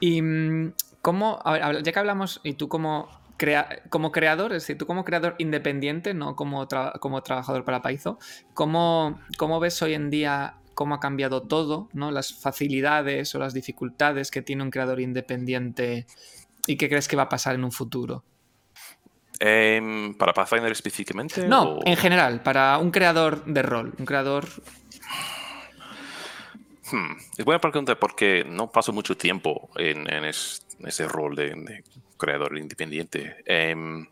Y mm, cómo, ya que hablamos, y tú como, crea, como creador, es decir, tú como creador independiente, no como, como trabajador para Paizo, ¿cómo, ¿cómo ves hoy en día cómo ha cambiado todo, ¿no? las facilidades o las dificultades que tiene un creador independiente y qué crees que va a pasar en un futuro? Em, ¿Para Pathfinder específicamente? No, en general, para un creador de rol, un creador... Hmm, es buena pregunta porque no paso mucho tiempo en, ese rol de, creador independiente. Em,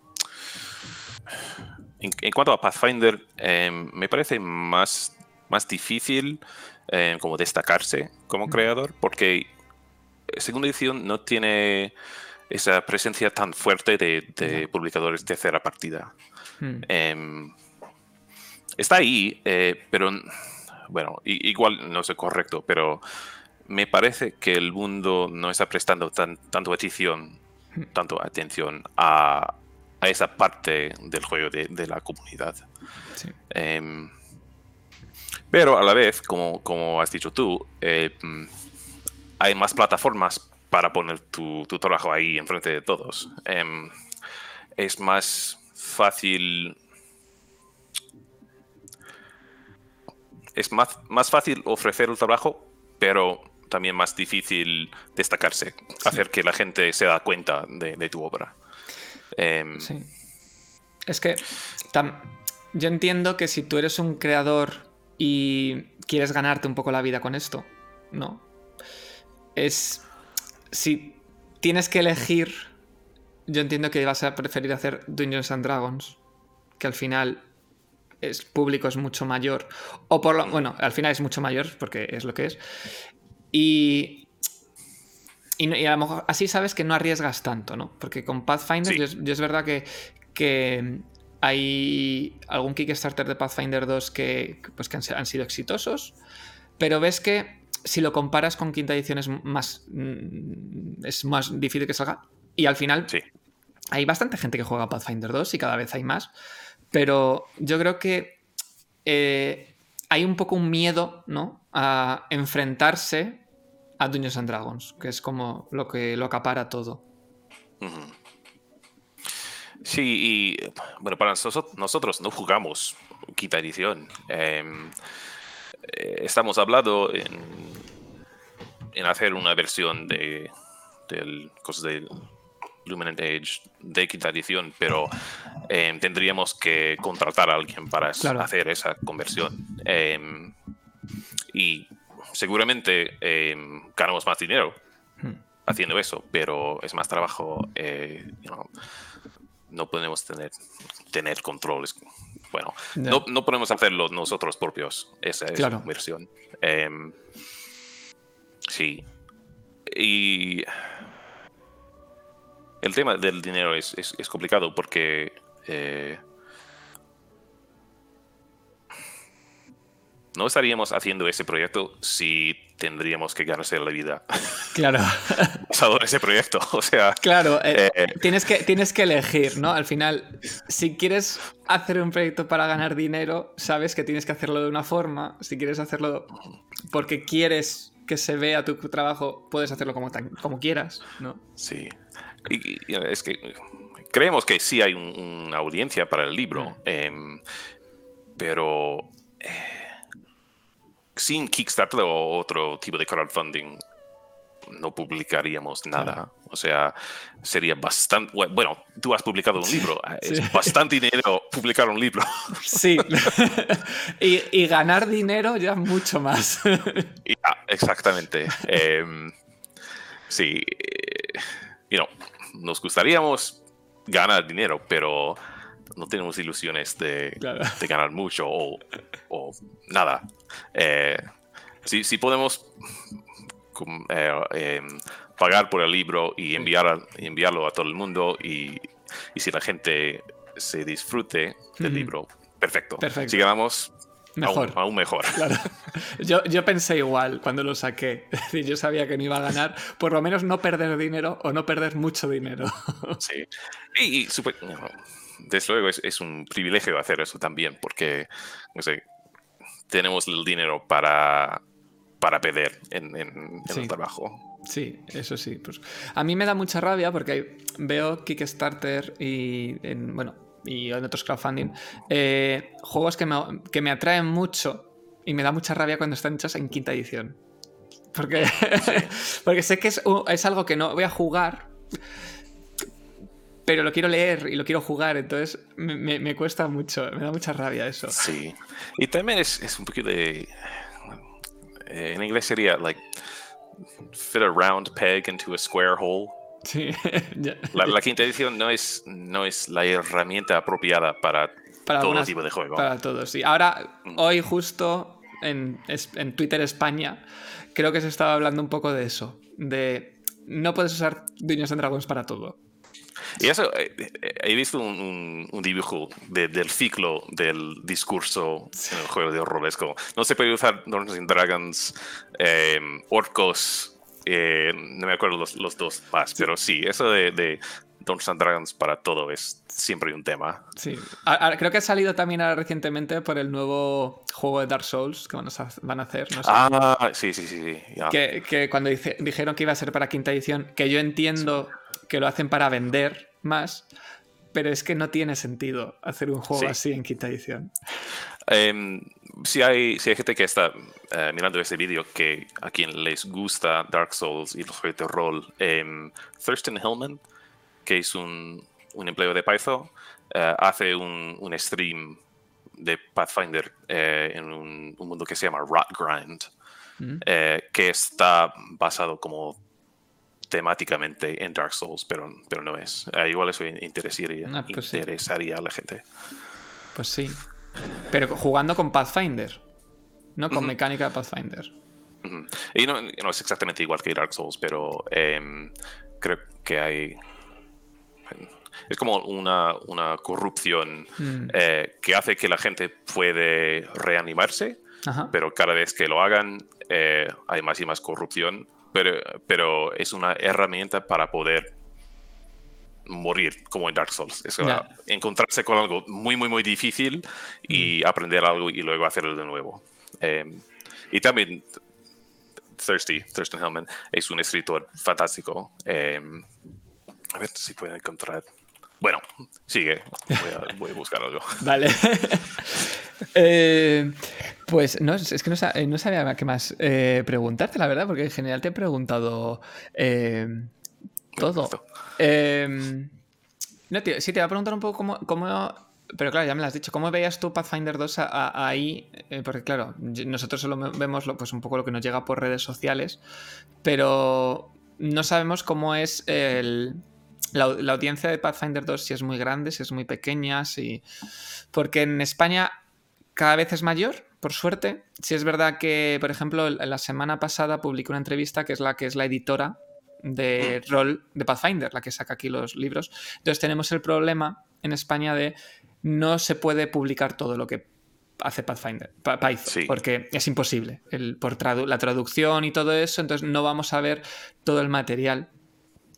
en, cuanto a Pathfinder, em, me parece más, más difícil como destacarse como creador porque segunda edición no tiene esa presencia tan fuerte de, publicadores de tercera partida. Hmm. Em, está ahí, eh, pero bueno, igual no es correcto, pero me parece que el mundo no está prestando tan, tanto atención. Tanto atención a, esa parte del juego de, la comunidad. Em, pero a la vez, como, como has dicho tú, eh, mm, hay más plataformas para poner tu, trabajo ahí enfrente de todos. Em, es más fácil. Es más, más fácil ofrecer el trabajo, pero también más difícil destacarse, hacer que la gente se da cuenta de, tu obra. Em, sí. Es que yo entiendo que si tú eres un creador y quieres ganarte un poco la vida con esto, ¿no? Es si tienes que elegir, yo entiendo que vas a preferir hacer Dungeons and Dragons, que al final es público es mucho mayor, o por lo, bueno, al final es mucho mayor porque es lo que es, y, y, a lo mejor así sabes que no arriesgas tanto, ¿no? Porque con Pathfinder yo, es verdad que, que hay algún Kickstarter de Pathfinder 2 que, pues, que han sido exitosos, pero ves que si lo comparas con quinta edición es más, mm, es más difícil que salga. Y al final hay bastante gente que juega Pathfinder 2 y cada vez hay más. Pero yo creo que eh, hay un poco un miedo ¿no? a enfrentarse a Dungeons and Dragons, que es como lo que lo acapara todo. Sí, y bueno, para nosotros, no jugamos quinta edición. Em, eh, estamos hablando en, en, hacer una versión de del de Luminant Age de quinta edición, pero em, tendríamos que contratar a alguien para hacer esa conversión. Em, y seguramente em, ganamos más dinero hmm. haciendo eso, pero es más trabajo. Eh, no podemos tener, tener controles bueno, no, no, podemos hacerlo nosotros propios. Esa es la versión. Em, sí. Y el tema del dinero es, es, complicado porque eh, no estaríamos haciendo ese proyecto si tendríamos que ganarse la vida. [laughs] Claro. Basado ese proyecto. O sea. Claro, eh, eh, tienes, que, tienes que elegir, ¿no? Al final, si quieres hacer un proyecto para ganar dinero, sabes que tienes que hacerlo de una forma. Si quieres hacerlo porque quieres que se vea tu trabajo, puedes hacerlo como, como quieras, ¿no? Sí. Y, es que creemos que sí hay una audiencia para el libro, mm. em, pero. Eh, sin Kickstarter o otro tipo de crowdfunding no publicaríamos nada. O sea, sería bastante... Bueno, tú has publicado un libro. Es bastante dinero publicar un libro. [laughs] Sí. [laughs] y, ganar dinero ya mucho más. [laughs] exactamente. Em, sí. You nos gustaríamos ganar dinero, pero no tenemos ilusiones de, ganar mucho o, nada. Eh, si, podemos eh, em, pagar por el libro y enviar enviarlo a todo el mundo y, si la gente se disfrute del libro, perfecto. Si ganamos, Mejor. Aún, mejor. [laughs] Yo, yo, pensé igual cuando lo saqué. [laughs] yo sabía que no iba a ganar, por lo menos no perder dinero o no perder mucho dinero. [laughs] Sí. Y, super, desde luego es, un privilegio hacer eso también, porque no sé, tenemos el dinero para, para pedir en, el trabajo. Sí, eso sí. Pues, a mí me da mucha rabia porque veo Kickstarter y en, bueno, y en otros crowdfunding eh, juegos que me, que me atraen mucho y me da mucha rabia cuando están hechos en quinta edición. Porque, [laughs] porque sé que es, es algo que no voy a jugar, pero lo quiero leer y lo quiero jugar, entonces me, me, cuesta mucho, me da mucha rabia eso. Sí, y también es, es un poquito de... Eh, en inglés sería, like, fit a round peg into a square hole. Sí. [laughs] la, quinta edición no es, no es la herramienta apropiada para, todo tipo de juego. Para todos, sí. Ahora, mm. hoy justo en, en Twitter España, creo que se estaba hablando un poco de eso. De no puedes usar Dungeons and Dragons para todo. Y eso, eh, eh, he visto un, un, dibujo del ciclo del discurso en el juego de horror. no se puede usar Dungeons and Dragons, eh, orcos, no me acuerdo los, los, dos más, pero sí, eso de, de Dungeons and Dragons para todo es siempre un tema. Sí. creo que ha salido también ahora recientemente por el nuevo juego de Dark Souls que van a, van a hacer. Ah, sí, sí, sí. Que, que, cuando dijeron que iba a ser para quinta edición, que yo entiendo que lo hacen para vender más, pero es que no tiene sentido hacer un juego así en quinta edición. Em, si, hay, si hay gente que está eh, mirando este vídeo que a quien les gusta Dark Souls y los juegos de rol, eh, Thurston Hillman, que es un, un empleo de Python, eh, hace un, un, stream de Pathfinder eh, en un, un, mundo que se llama Rot Grind, mm. que está basado como temáticamente en Dark Souls, pero, pero no es. Ah, igual eso interesaría, ah, pues interesaría a la gente. Pues sí. Pero jugando con Pathfinder, no con mecánica de Pathfinder. Y no, no, es exactamente igual que Dark Souls, pero em, creo que hay. Es como una, una corrupción mm. eh, que hace que la gente puede reanimarse, pero cada vez que lo hagan eh, hay más y más corrupción pero, es una herramienta para poder morir como en Dark Souls. Es encontrarse con algo muy, muy, muy difícil y mm. aprender algo y luego hacerlo de nuevo. Em, y también Thirsty, Thurston Hellman, es un escritor fantástico. Em, a ver si puedo encontrar. Bueno, sigue. Voy a, voy a buscar algo. [laughs] Vale. [laughs] eh, pues no, es que no, no sabía qué más eh, preguntarte, la verdad, porque en general te he preguntado eh, todo. Eh, no, tío, sí, te voy a preguntar un poco cómo, Pero claro, ya me lo has dicho. ¿Cómo veías tú Pathfinder 2 ahí? porque claro, nosotros solo vemos pues, un poco lo que nos llega por redes sociales, pero no sabemos cómo es la, la, audiencia de Pathfinder 2, si es muy grande, si es muy pequeña, si... Porque en España cada vez es mayor, por suerte. Si es verdad que, por ejemplo, la semana pasada publiqué una entrevista que es la que es la editora de mm. rol de Pathfinder, la que saca aquí los libros. Entonces tenemos el problema en España de no se puede publicar todo lo que hace Pathfinder, Python, porque es imposible el, por la traducción y todo eso, entonces no vamos a ver todo el material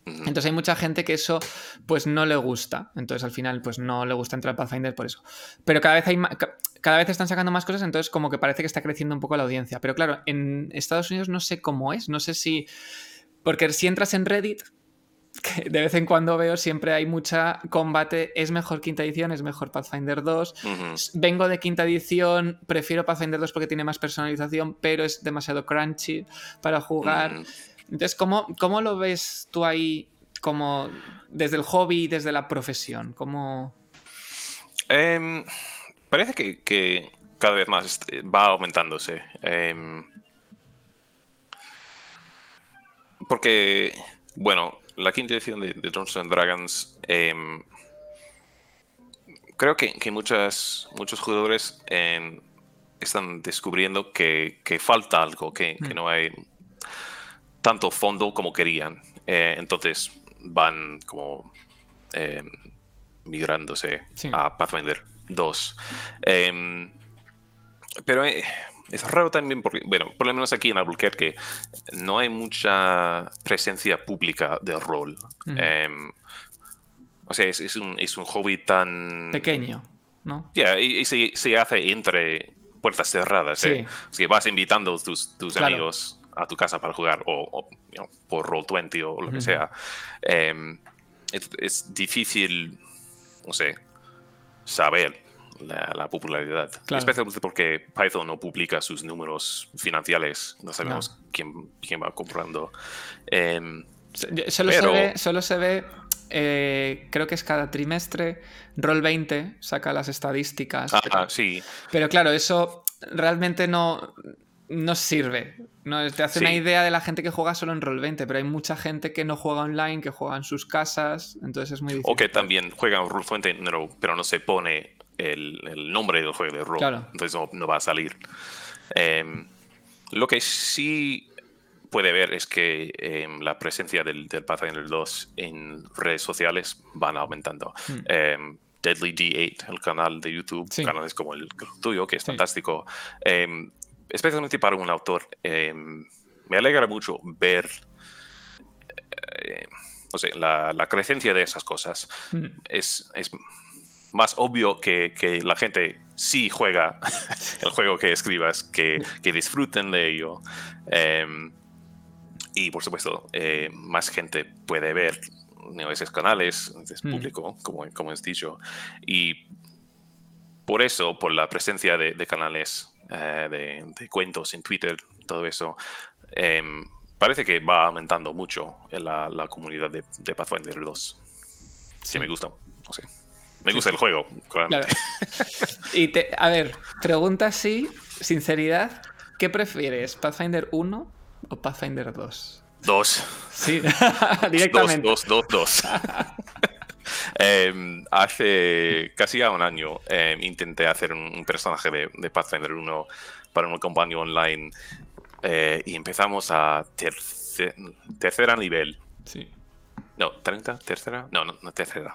entonces hay mucha gente que eso pues no le gusta. Entonces al final pues no le gusta entrar a Pathfinder por eso. Pero cada vez hay cada vez están sacando más cosas, entonces como que parece que está creciendo un poco la audiencia. Pero claro, en Estados Unidos no sé cómo es, no sé si porque si entras en Reddit [laughs] que de vez en cuando veo siempre hay mucha combate, es mejor quinta edición, es mejor Pathfinder 2. Vengo de quinta edición, prefiero Pathfinder 2 porque tiene más personalización, pero es demasiado crunchy para jugar. Entonces, ¿cómo, ¿cómo, lo ves tú ahí como desde el hobby y desde la profesión? ¿Cómo... Em, parece que, cada vez más este, va aumentándose. Em, porque, bueno, la quinta edición de, de Dungeons and Dragons em, creo que, que muchos jugadores están descubriendo que, falta algo, que, que, mm. no hay tanto fondo como querían. Eh, entonces van como eh, migrándose a Pathfinder 2. Em, pero eh, es raro también porque, bueno, por lo menos aquí en Albuquerque no hay mucha presencia pública de rol. Em, o sea, es, un, es, un, hobby tan... Pequeño, ¿no? Ya, y, se, se, hace entre puertas cerradas. Sí. ¿eh? vas invitando a tus, tus amigos a tu casa para jugar o, por Roll20 o lo que sea, em, es, difícil, no sé, saber la, popularidad. Especialmente porque Python no publica sus números financieros, no sabemos Quién, quién, va comprando. Em, solo, se ve, solo se ve eh, creo que es cada trimestre, Roll20 saca las estadísticas. Ah, sí. Pero claro, eso realmente no, no sirve. No, te hace una idea de la gente que juega solo en Roll20, pero hay mucha gente que no juega online, que juega en sus casas, entonces es muy difícil. O que también juega en Roll20, pero no se pone el, nombre del juego de Roll, entonces no, va a salir. Em, lo que sí puede ver es que em, la presencia del, del, Pathfinder 2 en redes sociales van aumentando. Hmm. Em, Deadly D8, el canal de YouTube, canales como el tuyo, que es fantástico, especialmente para un autor, me alegra mucho ver eh, la, la, crecencia de esas cosas. Hmm. Es, es más obvio que, que, la gente sí juega [laughs] el juego que escribas, que, que disfruten de ello. Y por supuesto, eh, más gente puede ver esos canales, es mm. público, como, como has dicho. Y por eso, por la presencia de, canales eh, de, cuentos en Twitter, todo eso, em, parece que va aumentando mucho en la, comunidad de, de, Pathfinder 2. Sí, me gusta. Me gusta el juego, [laughs] Y te, a ver, pregunta así, sinceridad, ¿qué prefieres? ¿Pathfinder 1 o Pathfinder 2? Dos. Sí, [laughs] directamente. Dos, dos, dos, [laughs] em, hace casi un año em, intenté hacer un, personaje de, Pathfinder 1 para una compañía online eh, y empezamos a tercera nivel. Sí. No, ¿30? ¿Tercera? No, no, no tercera.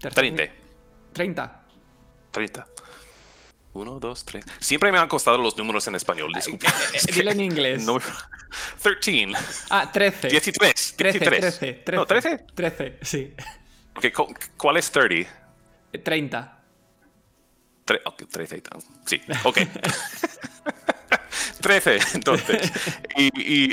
30. 30. 30. Uno, dos, tres. Siempre me han costado los números en español, disculpe. [laughs] Eh, dile en inglés. 13. Ah, 13. 13. 13, 13. No, 13. 13, sí. Okay, ¿Cuál es 30? 30. 13, sí, ok. [laughs] 13, entonces. [laughs] y,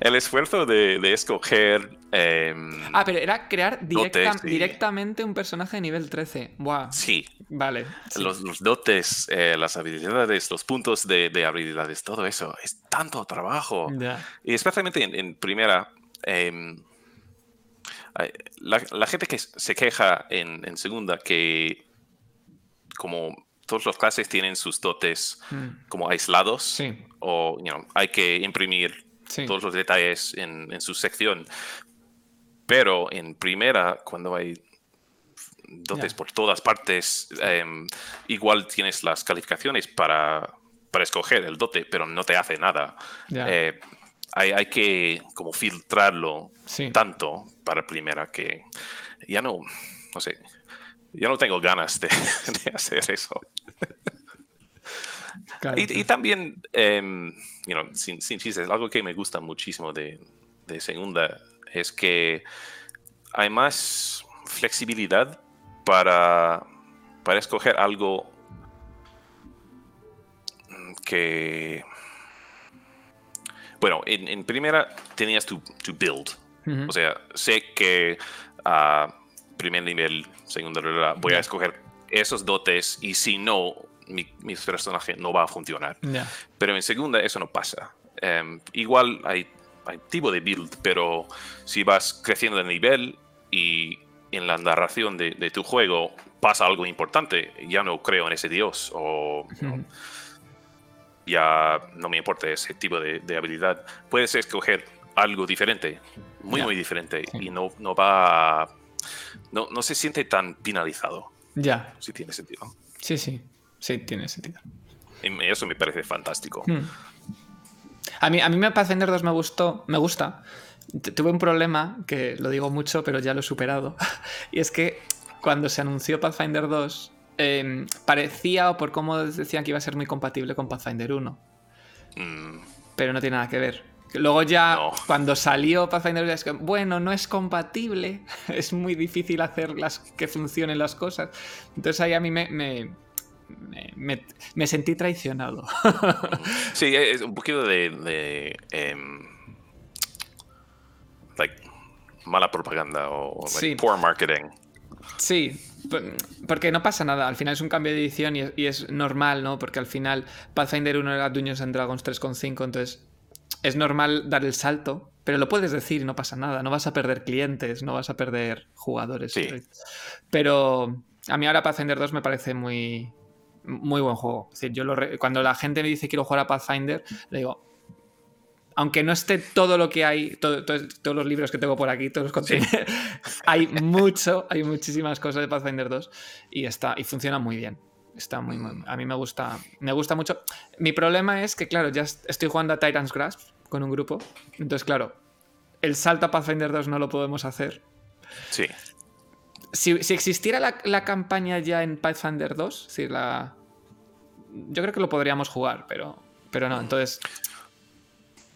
el esfuerzo de, de escoger. Em, ah, pero era crear directamente un personaje de nivel 13. Buah. Sí. Vale. Los, los, dotes, eh, las habilidades, los puntos de, de, habilidades, todo eso. Es tanto trabajo. Y especialmente en, primera. Em, la, la, gente que se queja en, en segunda que como todas las clases tienen sus dotes hmm. como aislados sí. o hay que imprimir todos los detalles en, su sección. Pero en primera, cuando hay dotes por todas partes, em, igual tienes las calificaciones para, para, escoger el dote, pero no te hace nada. Eh, hay, hay, que como filtrarlo tanto para primera que ya no, no sé, ya no tengo ganas de, [laughs] hacer eso. Y, también, em, sin, sin chistes, algo que me gusta muchísimo de, segunda es que hay más flexibilidad para, para escoger algo que... Bueno, en, primera tenías tu, build. O sea, sé que a primer nivel, segundo nivel, voy a escoger esos dotes y si no, mi, personaje no va a funcionar. Pero en segunda eso no pasa. Em, igual hay, hay, tipo de build, pero si vas creciendo de nivel y en la narración de, de, tu juego pasa algo importante, ya no creo en ese dios o ya no me importa ese tipo de, de, habilidad, puedes escoger algo diferente, muy, muy diferente y no, no va... no, no se siente tan finalizado. Ya. Si tiene sentido. Sí, sí. Sí, tiene sentido. Y eso me parece fantástico. Hmm. A mí, a mí Pathfinder 2 me gustó, me gusta. Tuve un problema, que lo digo mucho, pero ya lo he superado. [laughs] y es que cuando se anunció Pathfinder 2, em, parecía, o por cómo decían que iba a ser muy compatible con Pathfinder 1. Mm. Pero no tiene nada que ver. Luego ya, cuando salió Pathfinder 2, es que, bueno, no es compatible. [laughs] es muy difícil hacer las, que funcionen las cosas. Entonces ahí a mí me me, sentí traicionado. [laughs] sí, es un poquito de, em, mala propaganda o poor marketing. Sí, porque no pasa nada, al final es un cambio de edición y es, normal, ¿no? Porque al final Pathfinder 1 era Dungeons and Dragons 3.5, entonces es normal dar el salto, pero lo puedes decir y no pasa nada, no vas a perder clientes, no vas a perder jugadores. Sí. Pero a mí ahora Pathfinder 2 me parece muy, muy buen juego. Es decir, yo cuando la gente me dice quiero jugar a Pathfinder, le digo, aunque no esté todo lo que hay, todos los libros que tengo por aquí, todos los contenidos, [laughs] hay mucho, hay muchísimas cosas de Pathfinder 2 y está y funciona muy bien. Está muy, a mí me gusta, me gusta mucho. Mi problema es que claro, ya estoy jugando a Titans Grasp con un grupo, entonces claro, el salto a Pathfinder 2 no lo podemos hacer. Sí. Si, existiera la, campaña ya en Pathfinder 2, si la yo creo que lo podríamos jugar, pero pero no, entonces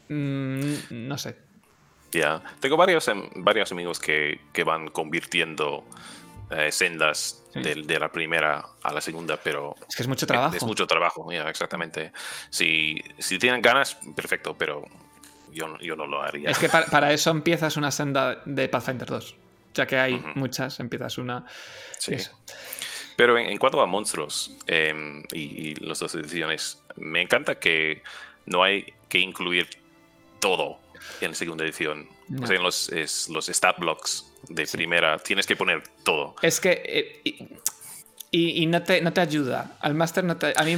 Mm, no sé. Ya, tengo varios, em, varios amigos que, van convirtiendo eh, sendas de, la primera a la segunda, pero... Es que es mucho trabajo. Es, mucho trabajo, ya, exactamente. Si, si tienen ganas, perfecto, pero yo, yo no lo haría. Es que para, eso empiezas una senda de Pathfinder 2. Ya que hay muchas, empiezas una... Sí. Pero en, cuanto a monstruos em, y, y las dos ediciones, me encanta que no hay que incluir todo en la segunda edición. O sea, en los, los stat blocks de primera tienes que poner todo. Es que... Eh, y, no, te, no, te, ayuda. Al máster no te... A mí,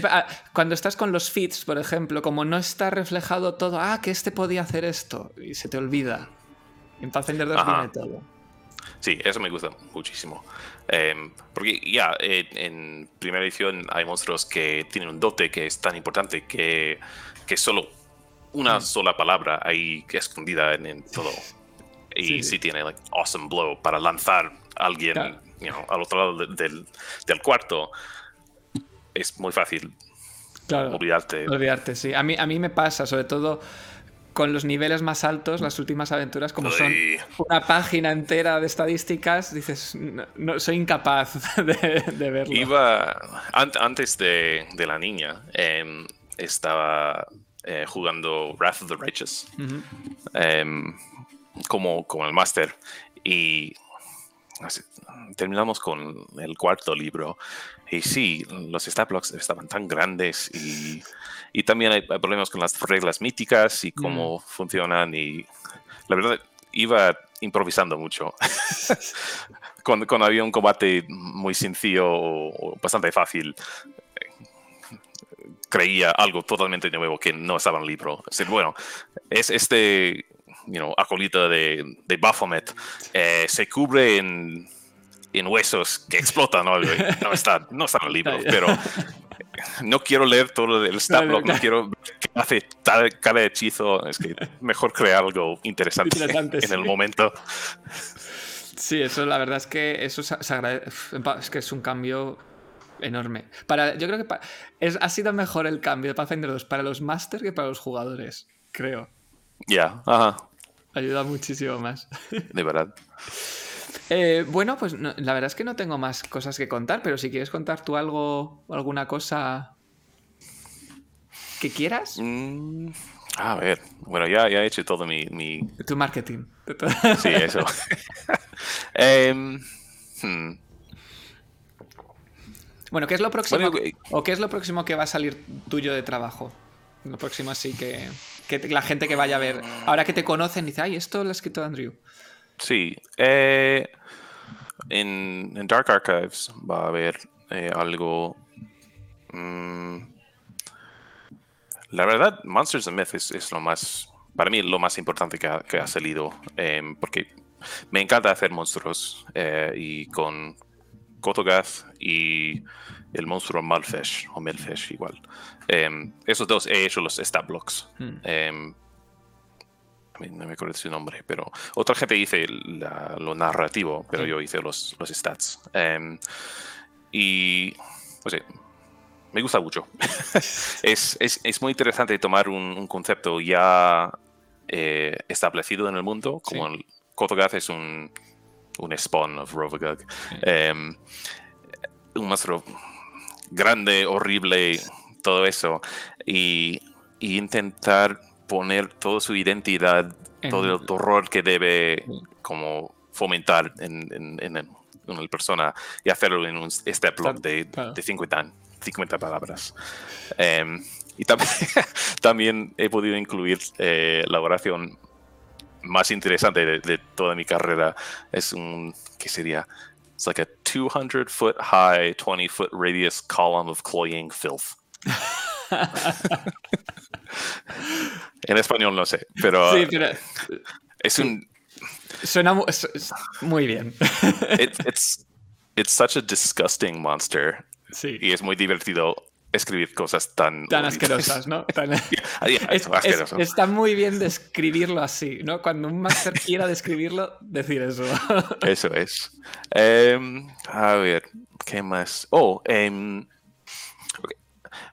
cuando estás con los feeds, por ejemplo, como no está reflejado todo, ah, que este podía hacer esto, y se te olvida. En Pathfinder 2 viene todo. Sí, eso me gusta muchísimo. Em, porque ya, en primera edición hay monstruos que tienen un dote que es tan importante que, que solo una mm. sola palabra ahí escondida en, todo. Y si tiene like, awesome blow para lanzar a alguien al otro lado del, del, cuarto, es muy fácil claro, olvidarte. Olvidarte, sí. A mí, a mí me pasa, sobre todo con los niveles más altos, las últimas aventuras, como son una página entera de estadísticas, dices, no, soy incapaz [laughs] de, verlo. Iba, antes de, de la niña, em, estaba eh, jugando Wrath of the Righteous em, como, como el máster. Y terminamos con el cuarto libro. Y sí, los stat blocks estaban tan grandes y, y también hay, problemas con las reglas míticas y cómo mm. funcionan. Y la verdad, iba improvisando mucho. [laughs] cuando, cuando, había un combate muy sencillo o bastante fácil, creía algo totalmente nuevo que no estaba en el libro. bueno, es este you know, acolita de, de Baphomet eh, se cubre en, en, huesos que explotan ¿no? no, está, no está en el libro, pero no quiero leer todo el stat no, quiero que hace cada hechizo. Es que mejor crear algo interesante, en el momento. Sí, eso la verdad es que eso se agradece. Es que es un cambio enorme. Para, yo creo que es, ha sido mejor el cambio de Pathfinder 2 para los Masters que para los jugadores, creo. Ya, ajá. Ayuda muchísimo más. [laughs] De verdad. Eh, bueno, pues la verdad es que no tengo más cosas que contar, pero si quieres contar tú algo, alguna cosa que quieras. Mm, a ver, bueno, ya, ya he hecho todo mi... mi... Tu marketing. [laughs] Sí, eso. [laughs] eh, bueno, ¿qué es lo próximo? ¿O qué es lo próximo que va a salir tuyo de trabajo? Lo próximo así que, la gente que vaya a ver, ahora que te conocen, dice, ay, esto lo ha escrito Andrew. Sí. Eh, en, Dark Archives va a haber eh, algo... Mm, la verdad, Monsters and Myths es, lo más, para mí, lo más importante que ha, salido, em, porque me encanta hacer monstruos eh, y con Kotogath y el monstruo Malfesh o Melfesh igual. Em, esos dos he hecho los stat blocks. Hmm. Em, no me acuerdo su nombre, pero otra gente dice lo narrativo, pero hmm. yo hice los, los stats. Em, y, pues, me gusta mucho. [laughs] es, es, es, muy interesante tomar un, concepto ya eh, establecido en el mundo, como el Kotogath es un un spawn of Rovagug. Un monstruo grande, horrible, todo eso. Y, intentar poner toda su identidad, todo el horror que debe como fomentar en, en, una persona y hacerlo en un step log de, de 50, 50 palabras. Em, y también, [laughs] también he podido incluir eh, la oración más interesante de, toda mi carrera. Es un, ¿qué sería? It's like a 200 foot high, 20 foot radius column of cloying filth. [laughs] en español no sé, pero, sí, pero eh, es un... Suena muy bien. it's, it's such a disgusting monster. Sí. Y es muy divertido escribir cosas tan... Tan asquerosas, ¿no? [laughs] está muy bien describirlo así, ¿no? Cuando un máster quiera describirlo, decir eso. [laughs] eso es. Em, a ver, ¿qué más? Oh, em,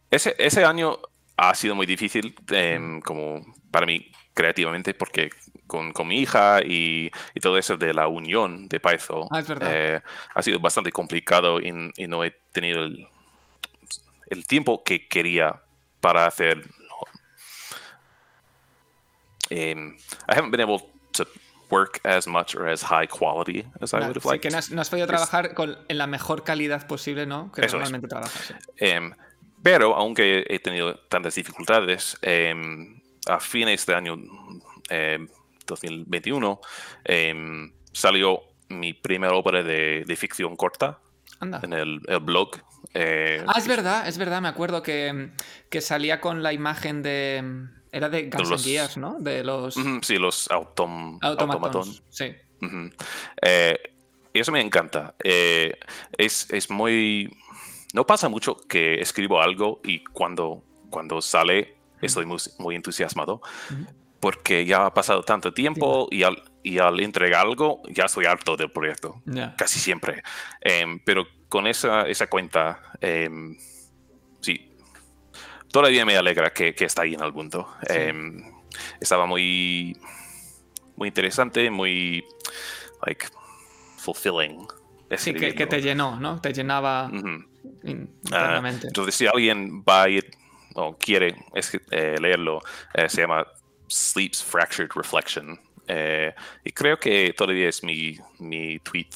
ese, ese, año ha sido muy difícil em, como para mí creativamente porque con, con mi hija y, y, todo eso de la unión de Python ah, eh, ha sido bastante complicado y, y no he tenido el, el tiempo que quería para hacer. Um, I haven't been able to work as much or as high quality as I would have liked. que no has, podido trabajar con, en la mejor calidad posible, ¿no? Que normalmente trabajas. Um, pero, aunque he tenido tantas dificultades, um, a fines de año 2021 salió mi primera obra de, de ficción corta en el, el blog eh, ah, es verdad, es verdad, me acuerdo que, salía con la imagen de. Era de Guns Gears, ¿no? De los. sí, los autom automatons. Sí. Eh, y eso me encanta. Eh, es, muy. No pasa mucho que escribo algo y cuando, cuando sale estoy muy, entusiasmado. Porque ya ha pasado tanto tiempo y al, y al entregar algo ya estoy harto del proyecto. Casi siempre. Em, pero con esa, esa cuenta, em, sí, todavía me alegra que, que, está ahí en el punto. Em, estaba muy, muy interesante, muy, like, fulfilling. Sí, que, que, te llenó, ¿no? Te llenaba ah, entonces, si alguien va a ir o quiere eh, leerlo, eh, se llama Sleep's Fractured Reflection. Eh, y creo que todavía es mi, mi tweet,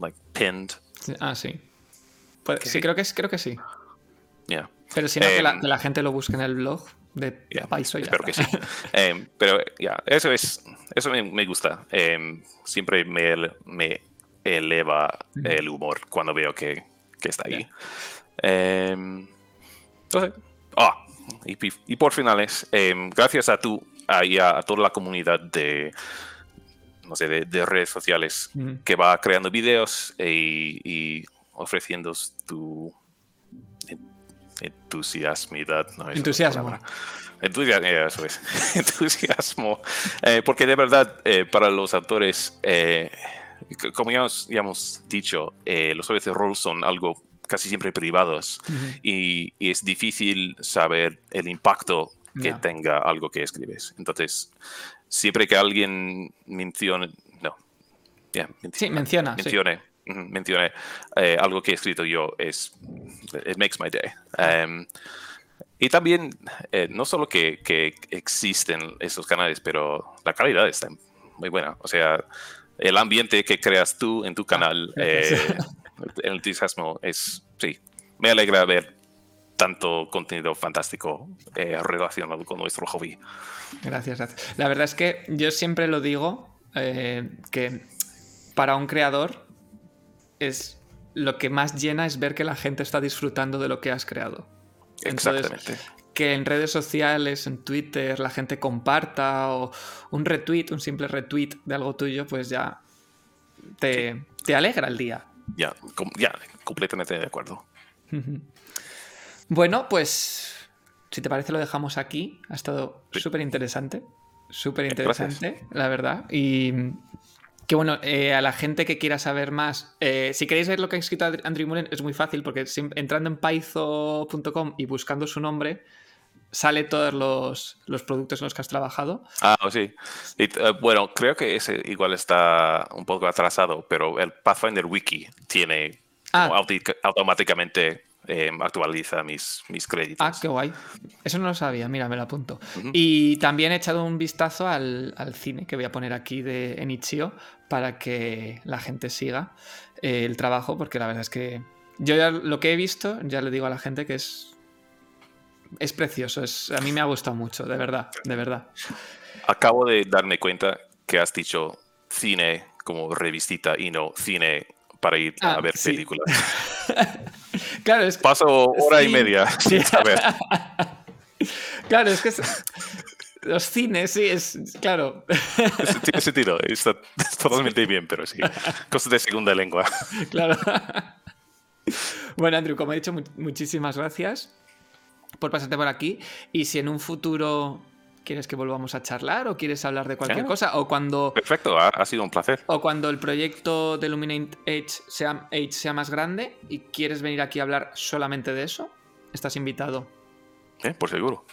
like, pinned. Ah, sí. Pues, sí, creo que, es, creo que sí. Pero si no, que, la, em, gente lo busque en el blog de yeah, Paiso Espero que sí. [laughs] Em, pero ya, eso es, eso me, gusta. Em, siempre me, me eleva el humor cuando veo que, que está ahí. entonces, ah, y, y, por finales, gracias a tú y a, toda la comunidad de, no sé, de, redes sociales que va creando videos y ofreciendo tu entusiasmidad. No, Entusiasmo. Entusiasmo, eso es. [laughs] Entusiasmo. Eh, porque de verdad, eh, para los autores, eh, como ya hemos, dicho, los juegos de rol son algo casi siempre privados y, es difícil saber el impacto que tenga algo que escribes. Entonces, siempre que alguien mencione, no, sí, menciona, mencione, mencioné eh, algo que he escrito yo, es it makes my day. Um, y también, eh, no solo que, que, existen esos canales, pero la calidad está muy buena. O sea, el ambiente que creas tú en tu canal, ah, eh, el entusiasmo es, sí, me alegra ver tanto contenido fantástico relacionado con nuestro hobby. Gracias, gracias. La verdad es que yo siempre lo digo, que para un creador es lo que más llena es ver que la gente está disfrutando de lo que has creado. Exactamente. que en redes sociales, en Twitter, la gente comparta o un retweet, un simple retweet de algo tuyo, pues ya te, alegra el día. Ya, ya, completamente de acuerdo. [laughs] Bueno, pues si te parece lo dejamos aquí. Ha estado súper interesante. Súper interesante, la verdad. Y que bueno, eh, a la gente que quiera saber más, eh, si queréis ver lo que ha escrito Andrew Mullen, es muy fácil porque entrando en python.com y buscando su nombre, sale todos los, productos en los que has trabajado. Ah, sí. Eh, bueno, creo que ese igual está un poco atrasado, pero el Pathfinder Wiki tiene ah. automáticamente em, actualiza mis, mis créditos. Ah, qué guay. Eso no lo sabía, mira, me lo apunto. Y también he echado un vistazo al, cine que voy a poner aquí de Enichio para que la gente siga eh, el trabajo, porque la verdad es que yo ya lo que he visto, ya le digo a la gente que es. Es precioso, es, a mí me ha gustado mucho, de verdad, de verdad. Acabo de darme cuenta que has dicho cine como revistita y no cine para ir a ah, ver películas. [laughs] claro, es Paso hora y media [laughs] sin saber. claro, es que los cines, sí, es claro. Tiene sentido, está totalmente bien, pero sí. Cosas de segunda lengua. Claro. Bueno, Andrew, como he dicho, muchísimas gracias por pasarte por aquí. Y si en un futuro ¿Quieres que volvamos a charlar o quieres hablar de cualquier cosa? O cuando. Perfecto, ha, sido un placer. O cuando el proyecto de Illuminate Edge sea, sea más grande y quieres venir aquí a hablar solamente de eso, estás invitado. Eh, por seguro.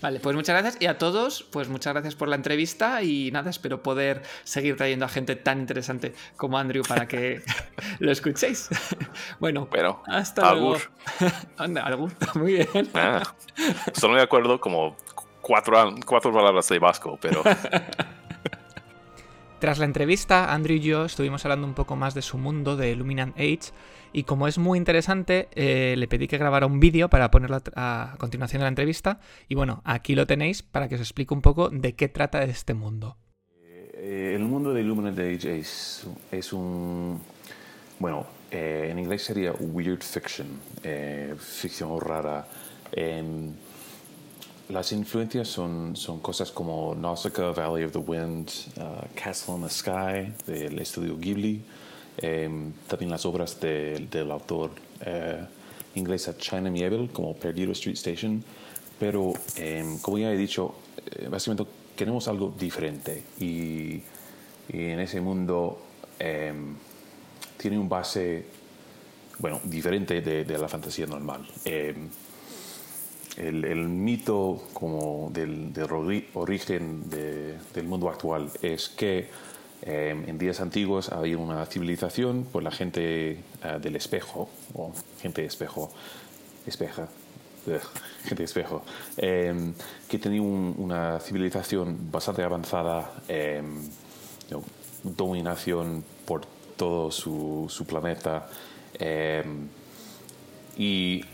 Vale, pues muchas gracias y a todos, pues muchas gracias por la entrevista y nada, espero poder seguir trayendo a gente tan interesante como Andrew para que [laughs] lo escuchéis. [laughs] bueno, Pero, hasta luego. [laughs] Anda, muy bien. Ah, solo de acuerdo como cuatro, cuatro palabras de vasco, pero... [laughs] Tras la entrevista, Andrew y yo estuvimos hablando un poco más de su mundo, de Luminant Age, y como es muy interesante, eh, le pedí que grabara un vídeo para ponerlo a, continuación de la entrevista, y bueno, aquí lo tenéis para que os explique un poco de qué trata este mundo. Eh, el mundo de Luminant Age es, es un... Bueno, eh, en inglés sería weird fiction, ficción rara. Em, las influencias son, son cosas como Nausicaa, Valley of the Wind, uh, Castle in the Sky del estudio Ghibli, em, también las obras del autor eh, inglés China Mieville como Perdido Street Station, pero em, como ya he dicho, eh, básicamente queremos algo diferente y, en ese mundo em, tiene un base, bueno, diferente de, de la fantasía normal el, mito como del, origen del mundo actual es que eh, en días antiguos había una civilización, pues la gente eh, del espejo, o gente espejo, espeja, [laughs] gente de espejo, eh, que tenía una civilización bastante avanzada, dominación por todo su, su planeta, y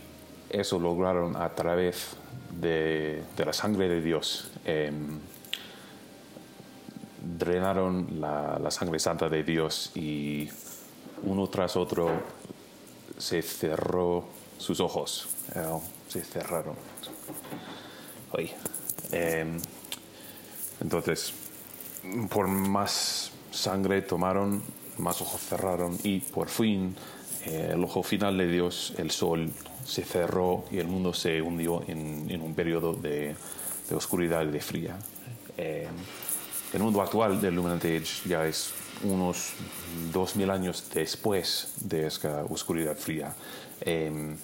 eso lograron a través de, la sangre de Dios. Em, drenaron la, sangre santa de Dios y uno tras otro se cerró sus ojos. Eh, se cerraron. Em, entonces, por más sangre tomaron, más ojos cerraron y por fin el ojo final de Dios, el sol, se cerró y el mundo se hundió en, un periodo de, oscuridad y de fría. Eh, el mundo actual del Luminant Age ya es unos 2000 años después de esa oscuridad fría. Eh,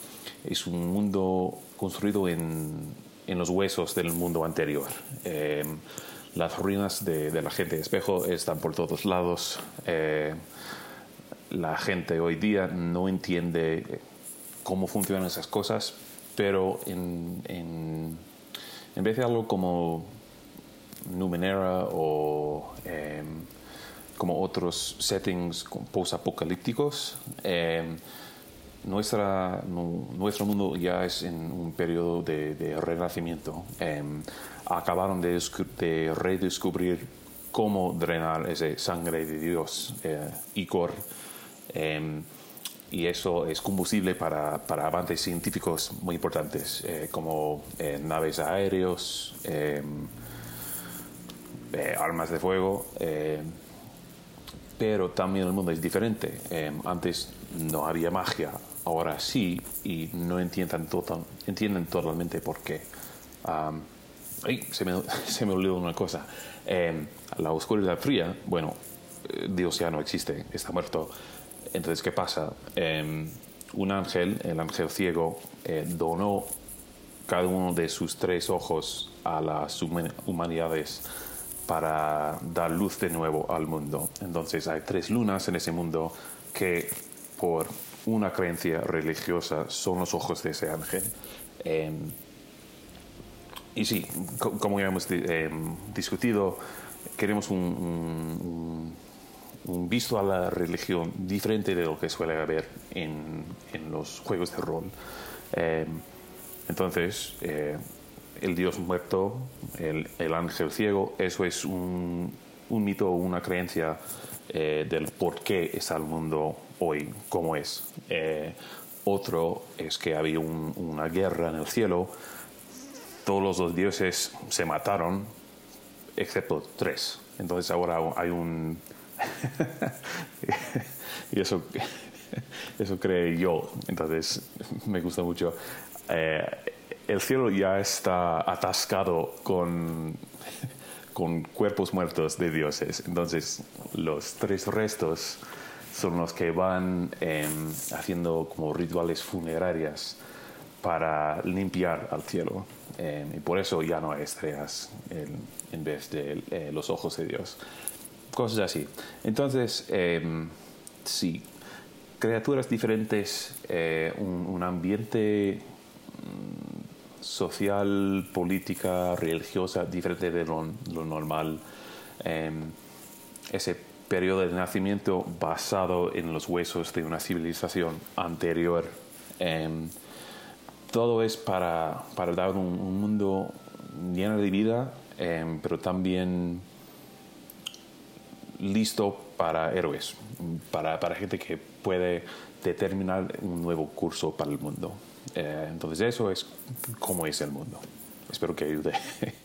es un mundo construido en, los huesos del mundo anterior. Eh, las ruinas de, la gente de espejo están por todos lados. La gente hoy día no entiende cómo funcionan esas cosas, pero en, vez de algo como Numenera o em, como otros settings post-apocalípticos, em, nuestro mundo ya es en un periodo de, renacimiento. Em, acabaron de, de, redescubrir cómo drenar esa sangre de Dios, eh, Icor y eso es combustible para, para avances científicos muy importantes, eh, como eh, naves aéreos, em, eh, armas de fuego, pero también el mundo es diferente. Em, antes no había magia, ahora sí, y no entienden, total, entienden totalmente por qué. se, me, [laughs] se me olvidó una cosa. Em, la oscuridad fría, bueno, Dios ya no existe, está muerto entonces, ¿qué pasa? Em, un ángel, el ángel ciego, eh, donó cada uno de sus tres ojos a las humanidades para dar luz de nuevo al mundo. Entonces hay tres lunas en ese mundo que por una creencia religiosa son los ojos de ese ángel. Em, y sí, como ya hemos em, discutido, queremos un, un, visto a la religión diferente de lo que suele haber en, en los juegos de rol. Em, entonces, eh, el dios muerto, el, el, ángel ciego, eso es un, un mito o una creencia eh, del por qué está el mundo hoy como es. Eh, otro es que había una guerra en el cielo, todos los dioses se mataron, excepto tres. Entonces ahora hay un... [laughs] y eso, [laughs] eso creo yo, entonces me gusta mucho. Eh, el cielo ya está atascado con, [laughs] con cuerpos muertos de dioses. Entonces los tres restos son los que van em, haciendo como rituales funerarias para limpiar al cielo. Em, y por eso ya no hay estrellas en, vez de eh, los ojos de Dios. Cosas así. Entonces, eh, sí, criaturas diferentes, eh, un, ambiente mm, social, política, religiosa diferente de lo, normal. ese periodo de nacimiento basado en los huesos de una civilización anterior. Em, todo es para, para dar un, mundo lleno de vida, em, pero también listo para héroes, para, para, gente que puede determinar un nuevo curso para el mundo. Eh, entonces eso es cómo es el mundo. Espero que ayude. [laughs]